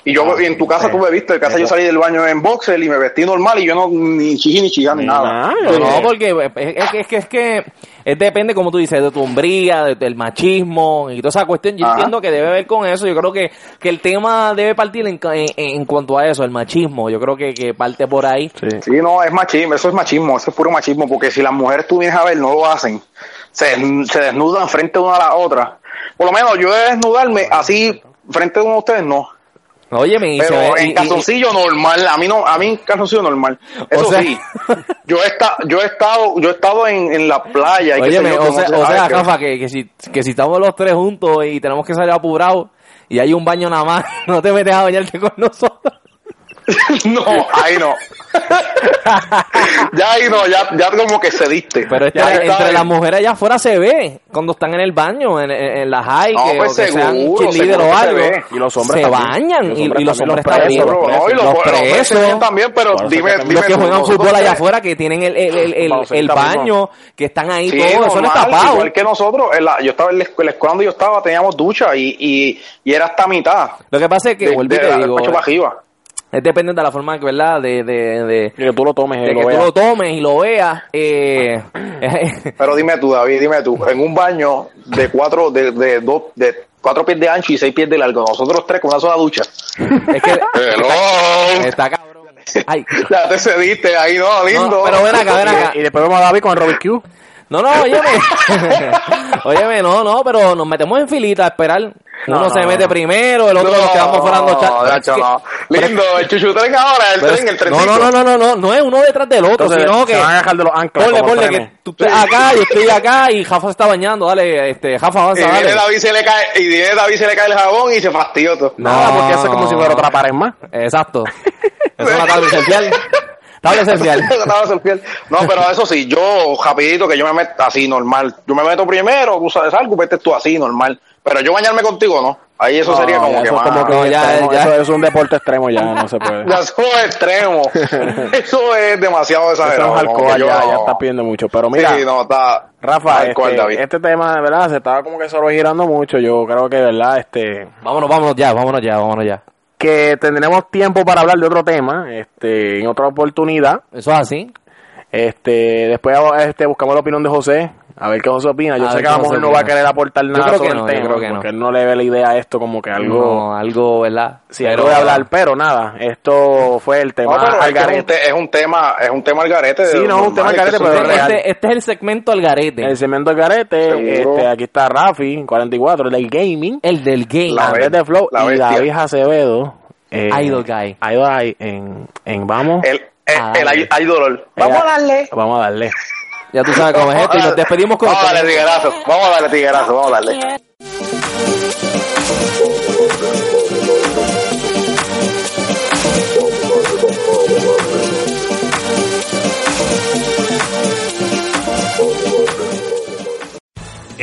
[SPEAKER 8] y yo y en tu casa tú me viste, en casa yo salí del baño en boxer y me vestí normal y yo no ni chiji ni chillán ni nada.
[SPEAKER 3] Ah,
[SPEAKER 2] No, no, porque es, que, es que, es que es depende, como tú dices, de tu hombría, de- del machismo y toda esa cuestión. Yo
[SPEAKER 8] Ajá.
[SPEAKER 2] entiendo que debe ver con eso. Yo creo que, que el tema debe partir en, en, en cuanto a eso, el machismo. Yo creo que, que parte por ahí.
[SPEAKER 8] Sí, no, es machismo, eso es machismo, eso es puro machismo, porque si las mujeres tú vienes a ver, no lo hacen, se, se desnudan frente una a la otra. Por lo menos yo de desnudarme así frente de uno de ustedes, no.
[SPEAKER 2] Óyeme, y se
[SPEAKER 8] Pero en calzoncillo normal, a mí no, a mí en calzoncillo normal. Eso
[SPEAKER 2] sea-
[SPEAKER 8] sí, [laughs] yo he, esta- yo he estado, yo he estado en, en la playa y
[SPEAKER 2] Óyeme,
[SPEAKER 8] yo,
[SPEAKER 2] o sea,
[SPEAKER 8] se-
[SPEAKER 2] o sea Rafa, que, que, si, que si estamos los tres juntos y tenemos que salir apurados y hay un baño nada más, [laughs] no te metes a bañarte con nosotros. [laughs]
[SPEAKER 8] no, ahí no. ya ahí no, ya, ya como que cediste.
[SPEAKER 2] Pero este-
[SPEAKER 8] Ya
[SPEAKER 2] entre las mujeres allá afuera se ve cuando están en el baño, en, en, en las high,
[SPEAKER 8] No,
[SPEAKER 2] que,
[SPEAKER 8] pues
[SPEAKER 2] o que sean
[SPEAKER 8] seguro, seguro
[SPEAKER 2] o algo.
[SPEAKER 3] Y los hombres
[SPEAKER 2] se
[SPEAKER 3] también.
[SPEAKER 2] bañan y, los
[SPEAKER 3] también,
[SPEAKER 2] hombres
[SPEAKER 3] los
[SPEAKER 2] también.
[SPEAKER 3] presos,
[SPEAKER 8] y los, presos también, pero dime,
[SPEAKER 3] que también-
[SPEAKER 2] Los que
[SPEAKER 8] dime
[SPEAKER 2] juegan fútbol allá afuera, que tienen el, el, el, el, baño, que están ahí
[SPEAKER 8] Sí,
[SPEAKER 2] todos, eso no está tapado.
[SPEAKER 8] igual que nosotros, en la- yo estaba en la escuela, donde yo estaba, teníamos ducha y, y, y era hasta mitad.
[SPEAKER 2] Lo que pasa es que,
[SPEAKER 8] de,
[SPEAKER 2] vuelvo y
[SPEAKER 8] de
[SPEAKER 2] digo,
[SPEAKER 8] despacho para arriba.
[SPEAKER 2] Es depende de la forma que, ¿verdad? De, de, de,
[SPEAKER 3] que tú lo tomes y
[SPEAKER 2] de
[SPEAKER 3] lo
[SPEAKER 2] que tú
[SPEAKER 3] veas.
[SPEAKER 2] lo tomes y lo veas. Eh, [laughs]
[SPEAKER 8] Pero dime tú, David, dime tú, en un baño de cuatro, de, de dos, de cuatro pies de ancho y seis pies de largo, nosotros tres con una sola ducha.
[SPEAKER 2] es que [laughs] está cabrón. Ay,
[SPEAKER 8] Ya te cediste ahí, no, lindo.
[SPEAKER 2] no, pero ven acá, ven acá.
[SPEAKER 3] Y después vemos a David con el Robert Q.
[SPEAKER 2] No, no, [laughs] óyeme. [laughs] óyeme, no, no, pero nos metemos en filita a esperar. Uno
[SPEAKER 3] No,
[SPEAKER 2] se
[SPEAKER 3] no,
[SPEAKER 2] mete
[SPEAKER 3] no.
[SPEAKER 2] primero, el otro nos quedamos fuera chat.
[SPEAKER 8] No, Lindo, el chuchu tren ahora, el tren, el tren.
[SPEAKER 2] no, no, no, no, no, no, no es uno detrás del otro,
[SPEAKER 3] Entonces,
[SPEAKER 2] sino que
[SPEAKER 3] se van a dejar de los anclas.
[SPEAKER 2] ponle, ponle que tú estás acá, yo estoy acá y Jafa se está bañando, dale, este, Jafa
[SPEAKER 8] Y
[SPEAKER 2] avanza,
[SPEAKER 8] viene
[SPEAKER 2] dale.
[SPEAKER 8] David se le cae, y viene David se le cae el jabón y se fastidió todo.
[SPEAKER 3] Nada, porque eso es como si fuera otra pared más.
[SPEAKER 2] Exacto. [laughs] Es una tabla esencial. Tabla [laughs] esencial.
[SPEAKER 8] Tabla esencial. No, pero eso sí, yo rapidito que yo me meto así normal. Yo me meto primero, tú sabes algo, vete tú así normal. Pero yo bañarme contigo, ¿no? Ahí eso
[SPEAKER 3] No,
[SPEAKER 8] sería como que
[SPEAKER 3] eso es
[SPEAKER 8] más...
[SPEAKER 3] como que
[SPEAKER 2] No, ya,
[SPEAKER 3] extremo,
[SPEAKER 2] ya.
[SPEAKER 3] Eso es un deporte extremo ya, no se puede. [laughs]
[SPEAKER 8] Ya eso es extremo. [laughs] eso es demasiado
[SPEAKER 3] Eso
[SPEAKER 8] exagerado.
[SPEAKER 3] es
[SPEAKER 8] como
[SPEAKER 3] alcohol,
[SPEAKER 8] yo
[SPEAKER 3] ya,
[SPEAKER 8] no-
[SPEAKER 3] ya está pidiendo mucho. Pero mira,
[SPEAKER 8] Sí, no, está...
[SPEAKER 3] Rafa,
[SPEAKER 8] alcohol,
[SPEAKER 3] este,
[SPEAKER 8] David.
[SPEAKER 3] este tema de verdad se estaba como que solo girando mucho. Yo creo que de verdad, este,
[SPEAKER 2] Vámonos, vámonos ya, vámonos ya, vámonos ya.
[SPEAKER 3] Que tendremos tiempo para hablar de otro tema, este, en otra oportunidad.
[SPEAKER 2] Eso es así.
[SPEAKER 3] Este, después este, buscamos la opinión de José, a ver qué José opina. Yo
[SPEAKER 2] A
[SPEAKER 3] sé que a lo mejor no va a querer aportar
[SPEAKER 2] Yo
[SPEAKER 3] nada
[SPEAKER 2] creo
[SPEAKER 3] sobre
[SPEAKER 2] que no,
[SPEAKER 3] el
[SPEAKER 2] yo
[SPEAKER 3] tema,
[SPEAKER 2] creo que no.
[SPEAKER 3] porque él no le ve la idea a esto como que algo...
[SPEAKER 2] No, algo, ¿verdad?
[SPEAKER 3] Sí, algo de hablar, pero nada, esto fue el tema
[SPEAKER 8] No, pero es,
[SPEAKER 3] al
[SPEAKER 8] que es, un
[SPEAKER 3] garete.
[SPEAKER 8] te- es un tema, es un tema al garete.
[SPEAKER 3] Sí, no, es un tema al garete, pero
[SPEAKER 8] es-
[SPEAKER 3] real.
[SPEAKER 2] este, este es el segmento al garete.
[SPEAKER 3] El cemento del garete, este, aquí está Rafi, 44, el del gaming,
[SPEAKER 2] El del game.
[SPEAKER 8] La
[SPEAKER 3] Andrés de Flow
[SPEAKER 8] la
[SPEAKER 3] y. David Acevedo. eh,
[SPEAKER 2] Idol Guy.
[SPEAKER 3] Idol Guy en, en Vamos.
[SPEAKER 8] El, el,
[SPEAKER 2] Ah,
[SPEAKER 8] el,
[SPEAKER 2] dale.
[SPEAKER 8] hay dolor. Vamos a darle.
[SPEAKER 3] Vamos a darle.
[SPEAKER 2] Ya tú sabes cómo es esto y nos despedimos con
[SPEAKER 8] Vamos a darle tiguerazo. Vamos a darle tiguerazo. Vamos a darle.